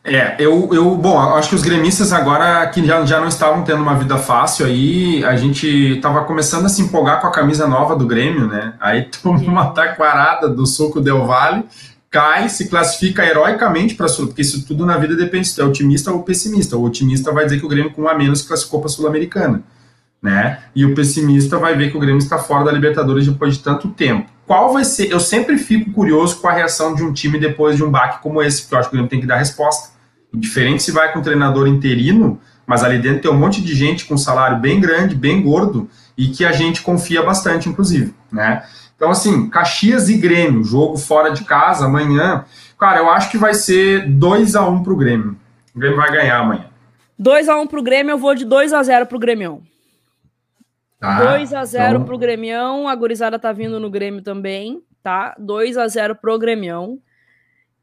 S4: É, eu, eu, bom, acho que os gremistas agora que já, já não estavam tendo uma vida fácil aí, a gente estava começando a se empolgar com a camisa nova do Grêmio, né? Aí toma uma taquarada do Soco Del Valle, cai, se classifica heroicamente para Sul, porque isso tudo na vida depende se é otimista ou pessimista. O otimista vai dizer que o Grêmio com um a menos classificou para Sul-Americana né? E o pessimista vai ver que o Grêmio está fora da Libertadores depois de tanto tempo. Qual vai ser? Eu sempre fico curioso com a reação de um time depois de um baque como esse, porque eu acho que o Grêmio tem que dar resposta. Diferente se vai com um treinador interino, mas ali dentro tem um monte de gente com salário bem grande, bem gordo, e que a gente confia bastante, inclusive, né? Então, assim, Caxias e Grêmio, jogo fora de casa amanhã. Cara, eu acho que vai ser 2 a 1 um pro Grêmio. O Grêmio vai ganhar amanhã.
S1: 2 a 1 um pro Grêmio, eu vou de 2 a 0 pro Grêmio. Tá, 2 a 0 então... pro Grêmio. A gurizada tá vindo no Grêmio também, tá? 2 a 0 pro Grêmio.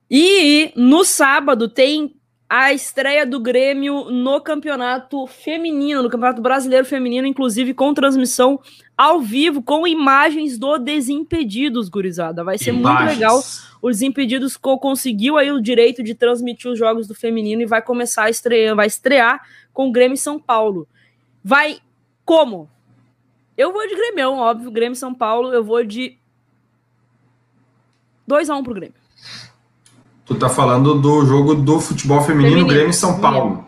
S1: E no sábado tem a estreia do Grêmio no campeonato feminino, no campeonato brasileiro feminino, inclusive com transmissão ao vivo, com imagens do Desimpedidos, gurizada. Vai ser imagens. muito legal. O Desimpedidos conseguiu aí o direito de transmitir os jogos do feminino e vai começar a estrear, vai estrear com o Grêmio São Paulo. Vai como? Eu vou de Grêmio, óbvio. Grêmio São Paulo, eu vou de 2x1 um pro Grêmio.
S4: Tu tá falando do jogo do futebol feminino, feminino Grêmio São Paulo,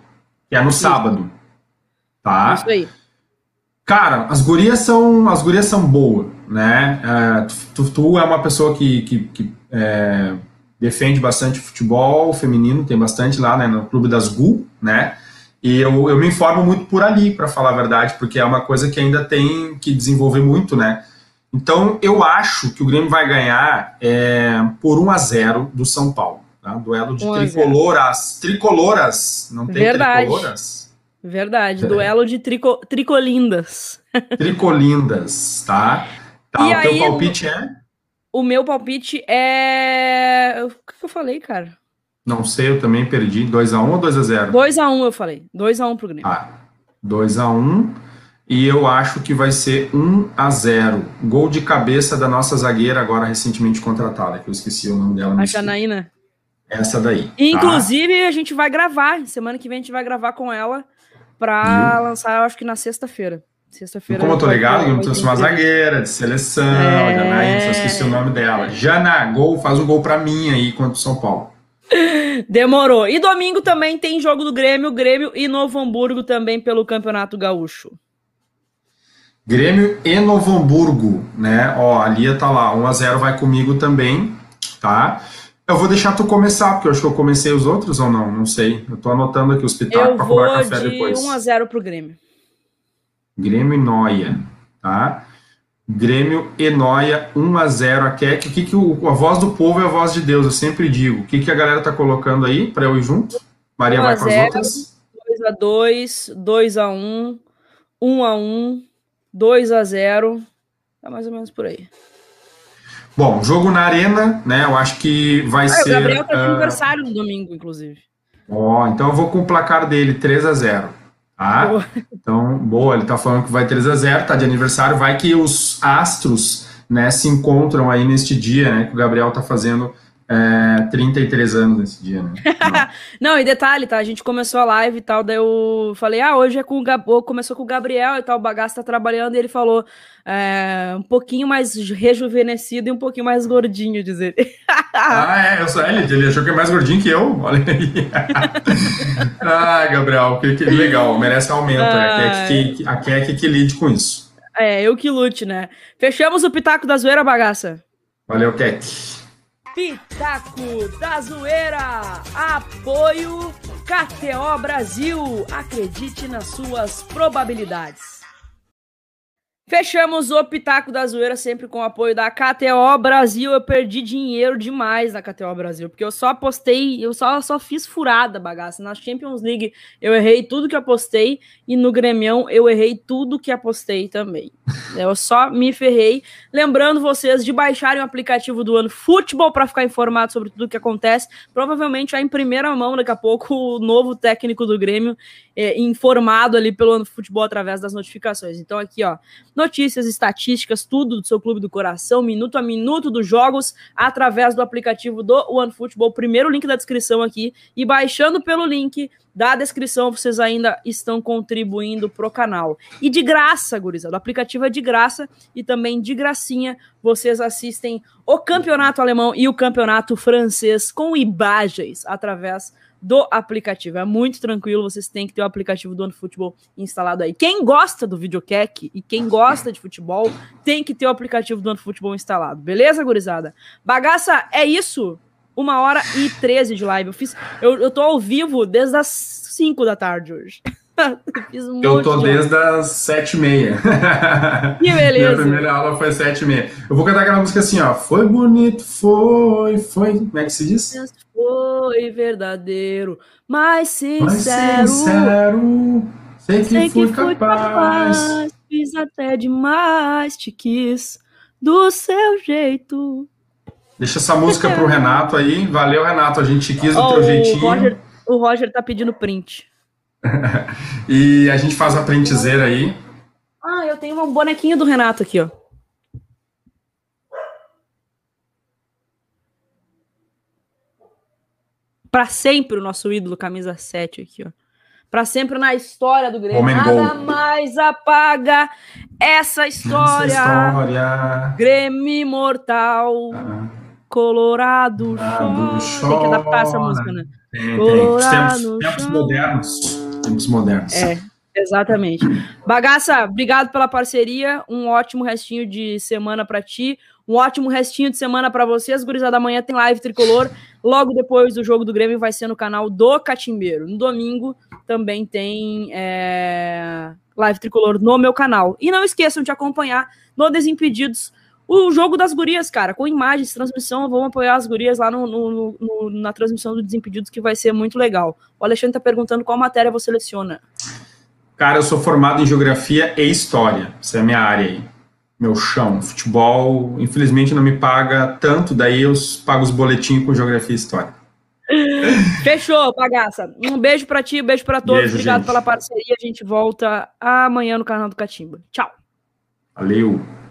S4: que é no Isso. sábado. Tá? Isso aí. Cara, as gurias são, as gurias são boas, né? É, tu, tu, é uma pessoa que, que, que é, defende bastante futebol feminino, tem bastante lá né, no Clube das GU, né? E eu, eu me informo muito por ali, para falar a verdade, porque é uma coisa que ainda tem que desenvolver muito, né? Então, eu acho que o Grêmio vai ganhar é, por 1 a 0 do São Paulo. Tá? Duelo de tricoloras. Tricoloras, não tem
S1: Verdade.
S4: tricoloras?
S1: Verdade, é. duelo de trico, tricolindas.
S4: Tricolindas, tá? tá e o aí, teu palpite é?
S1: O meu palpite é. O que eu falei, cara?
S4: Não sei, eu também perdi. 2x1 ou 2x0?
S1: 2x1 eu falei. 2x1 pro Grêmio.
S4: Ah, 2x1. E eu acho que vai ser 1x0. Gol de cabeça da nossa zagueira, agora recentemente contratada, que eu esqueci o nome dela.
S1: A Janaína.
S4: Essa daí. Tá?
S1: Inclusive, a gente vai gravar. Semana que vem a gente vai gravar com ela hum. lançar, eu acho que na sexta-feira. Sexta-feira.
S4: Como eu tô ligado, eu trouxe uma zagueira de seleção, é... Janaína, só esqueci o nome dela. Jana, gol, faz um gol pra mim aí contra o São Paulo.
S1: Demorou. E domingo também tem jogo do Grêmio, Grêmio e Novo Hamburgo também pelo Campeonato Gaúcho.
S4: Grêmio e Novo Hamburgo, né? Ó, a Lia tá lá, 1 a 0 vai comigo também, tá? Eu vou deixar tu começar, porque eu acho que eu comecei os outros ou não, não sei. Eu tô anotando aqui os pitacos
S1: para cobrar café de depois. 1 a 0 pro Grêmio.
S4: Grêmio e Noia, tá? Grêmio e Noia 1 a 0 a Keck. O que, que o, a voz do povo é a voz de Deus, eu sempre digo. O que, que a galera tá colocando aí para eu ir junto? Maria vai com as outras.
S1: 2x2, 2x1, 1x1, 2x0. Tá mais ou menos por aí.
S4: Bom, jogo na arena, né? Eu acho que vai ah, ser. O
S1: Gabriel tá uh... aniversário no domingo, inclusive.
S4: Ó, oh, então eu vou com o placar dele 3 x 0 Tá? Boa. Então, boa, ele tá falando que vai 3 x 0 tá de aniversário. Vai que os astros né, se encontram aí neste dia, né? Que o Gabriel tá fazendo é, 33 anos nesse dia, né?
S1: Não. e detalhe, tá? A gente começou a live e tal, daí eu falei, ah, hoje é com o Gab... começou com o Gabriel e tal, o bagaço tá trabalhando, e ele falou é, um pouquinho mais rejuvenescido e um pouquinho mais gordinho, dizer.
S4: ah, é, eu sou ele, ele achou que é mais gordinho que eu, olha aí. ah, Gabriel, que, que legal, merece aumento, ah, é, que, que, a que lide com isso.
S1: É, eu que lute, né? Fechamos o Pitaco da Zoeira, bagaça.
S4: Valeu, Keck.
S1: Pitaco da Zoeira. Apoio KTO Brasil. Acredite nas suas probabilidades. Fechamos o Pitaco da Zoeira sempre com o apoio da KTO Brasil. Eu perdi dinheiro demais na KTO Brasil, porque eu só apostei, eu só, só fiz furada bagaça. Na Champions League eu errei tudo que apostei e no Grêmio eu errei tudo que apostei também. Eu só me ferrei. Lembrando vocês de baixarem o aplicativo do Ano Futebol para ficar informado sobre tudo que acontece. Provavelmente já em primeira mão daqui a pouco o novo técnico do Grêmio é, informado ali pelo Ano Futebol através das notificações. Então aqui, ó, notícias, estatísticas, tudo do seu clube do coração, minuto a minuto dos jogos, através do aplicativo do OneFootball. Primeiro link da descrição aqui. E baixando pelo link da descrição, vocês ainda estão contribuindo pro canal. E de graça, gurizada. O aplicativo é de graça e também de gracinha vocês assistem o campeonato alemão e o campeonato francês com imagens através do aplicativo. É muito tranquilo, vocês têm que ter o aplicativo do OneFootball instalado aí. Quem gosta do videocack e quem gosta de futebol tem que ter o aplicativo do OneFootball instalado. Beleza, gurizada? Bagaça, é isso. Uma hora e treze de live. Eu fiz. Eu, eu tô ao vivo desde as 5 da tarde hoje.
S4: Um eu tô de desde as sete e meia.
S1: Que beleza.
S4: Minha primeira aula foi sete e meia. Eu vou cantar aquela música assim, ó. Foi bonito, foi, foi. Como é que se diz?
S1: Foi verdadeiro, mas sincero.
S4: Mas sincero. Sei que, sei fui, que fui capaz. capaz.
S1: Fiz até demais, te quis do seu jeito.
S4: Deixa essa música pro Renato aí. Valeu, Renato. A gente quis do oh, teu jeitinho.
S1: O Roger, o Roger tá pedindo print.
S4: E a gente faz a printzeira aí.
S1: Ah, eu tenho um bonequinho do Renato aqui, ó. Para sempre o nosso ídolo, camisa 7 aqui, ó. Para sempre na história do Grêmio. Homem Nada gol. mais apaga essa história. Essa história. Grêmio imortal. Ah. Colorado, chora. chora. Tem que adaptar essa música, né?
S4: Tem, Colorado, tem. Tempos, tempos modernos. Tempos modernos.
S1: É, exatamente. Bagaça, obrigado pela parceria. Um ótimo restinho de semana para ti. Um ótimo restinho de semana para vocês. Gurizada, amanhã tem live tricolor. Logo depois do jogo do Grêmio vai ser no canal do Catimbeiro. No domingo também tem é, live tricolor no meu canal. E não esqueçam de acompanhar no Desimpedidos o jogo das gurias, cara, com imagens, transmissão, vamos apoiar as gurias lá no, no, no, na transmissão do Desimpedidos, que vai ser muito legal. O Alexandre tá perguntando qual matéria você seleciona.
S4: Cara, eu sou formado em Geografia e História, essa é a minha área aí, meu chão. Futebol, infelizmente, não me paga tanto, daí eu pago os boletins com Geografia e História.
S1: Fechou, bagaça. Um beijo para ti, um beijo para todos. Beijo, Obrigado gente. pela parceria. A gente volta amanhã no canal do Catimba. Tchau.
S4: Valeu.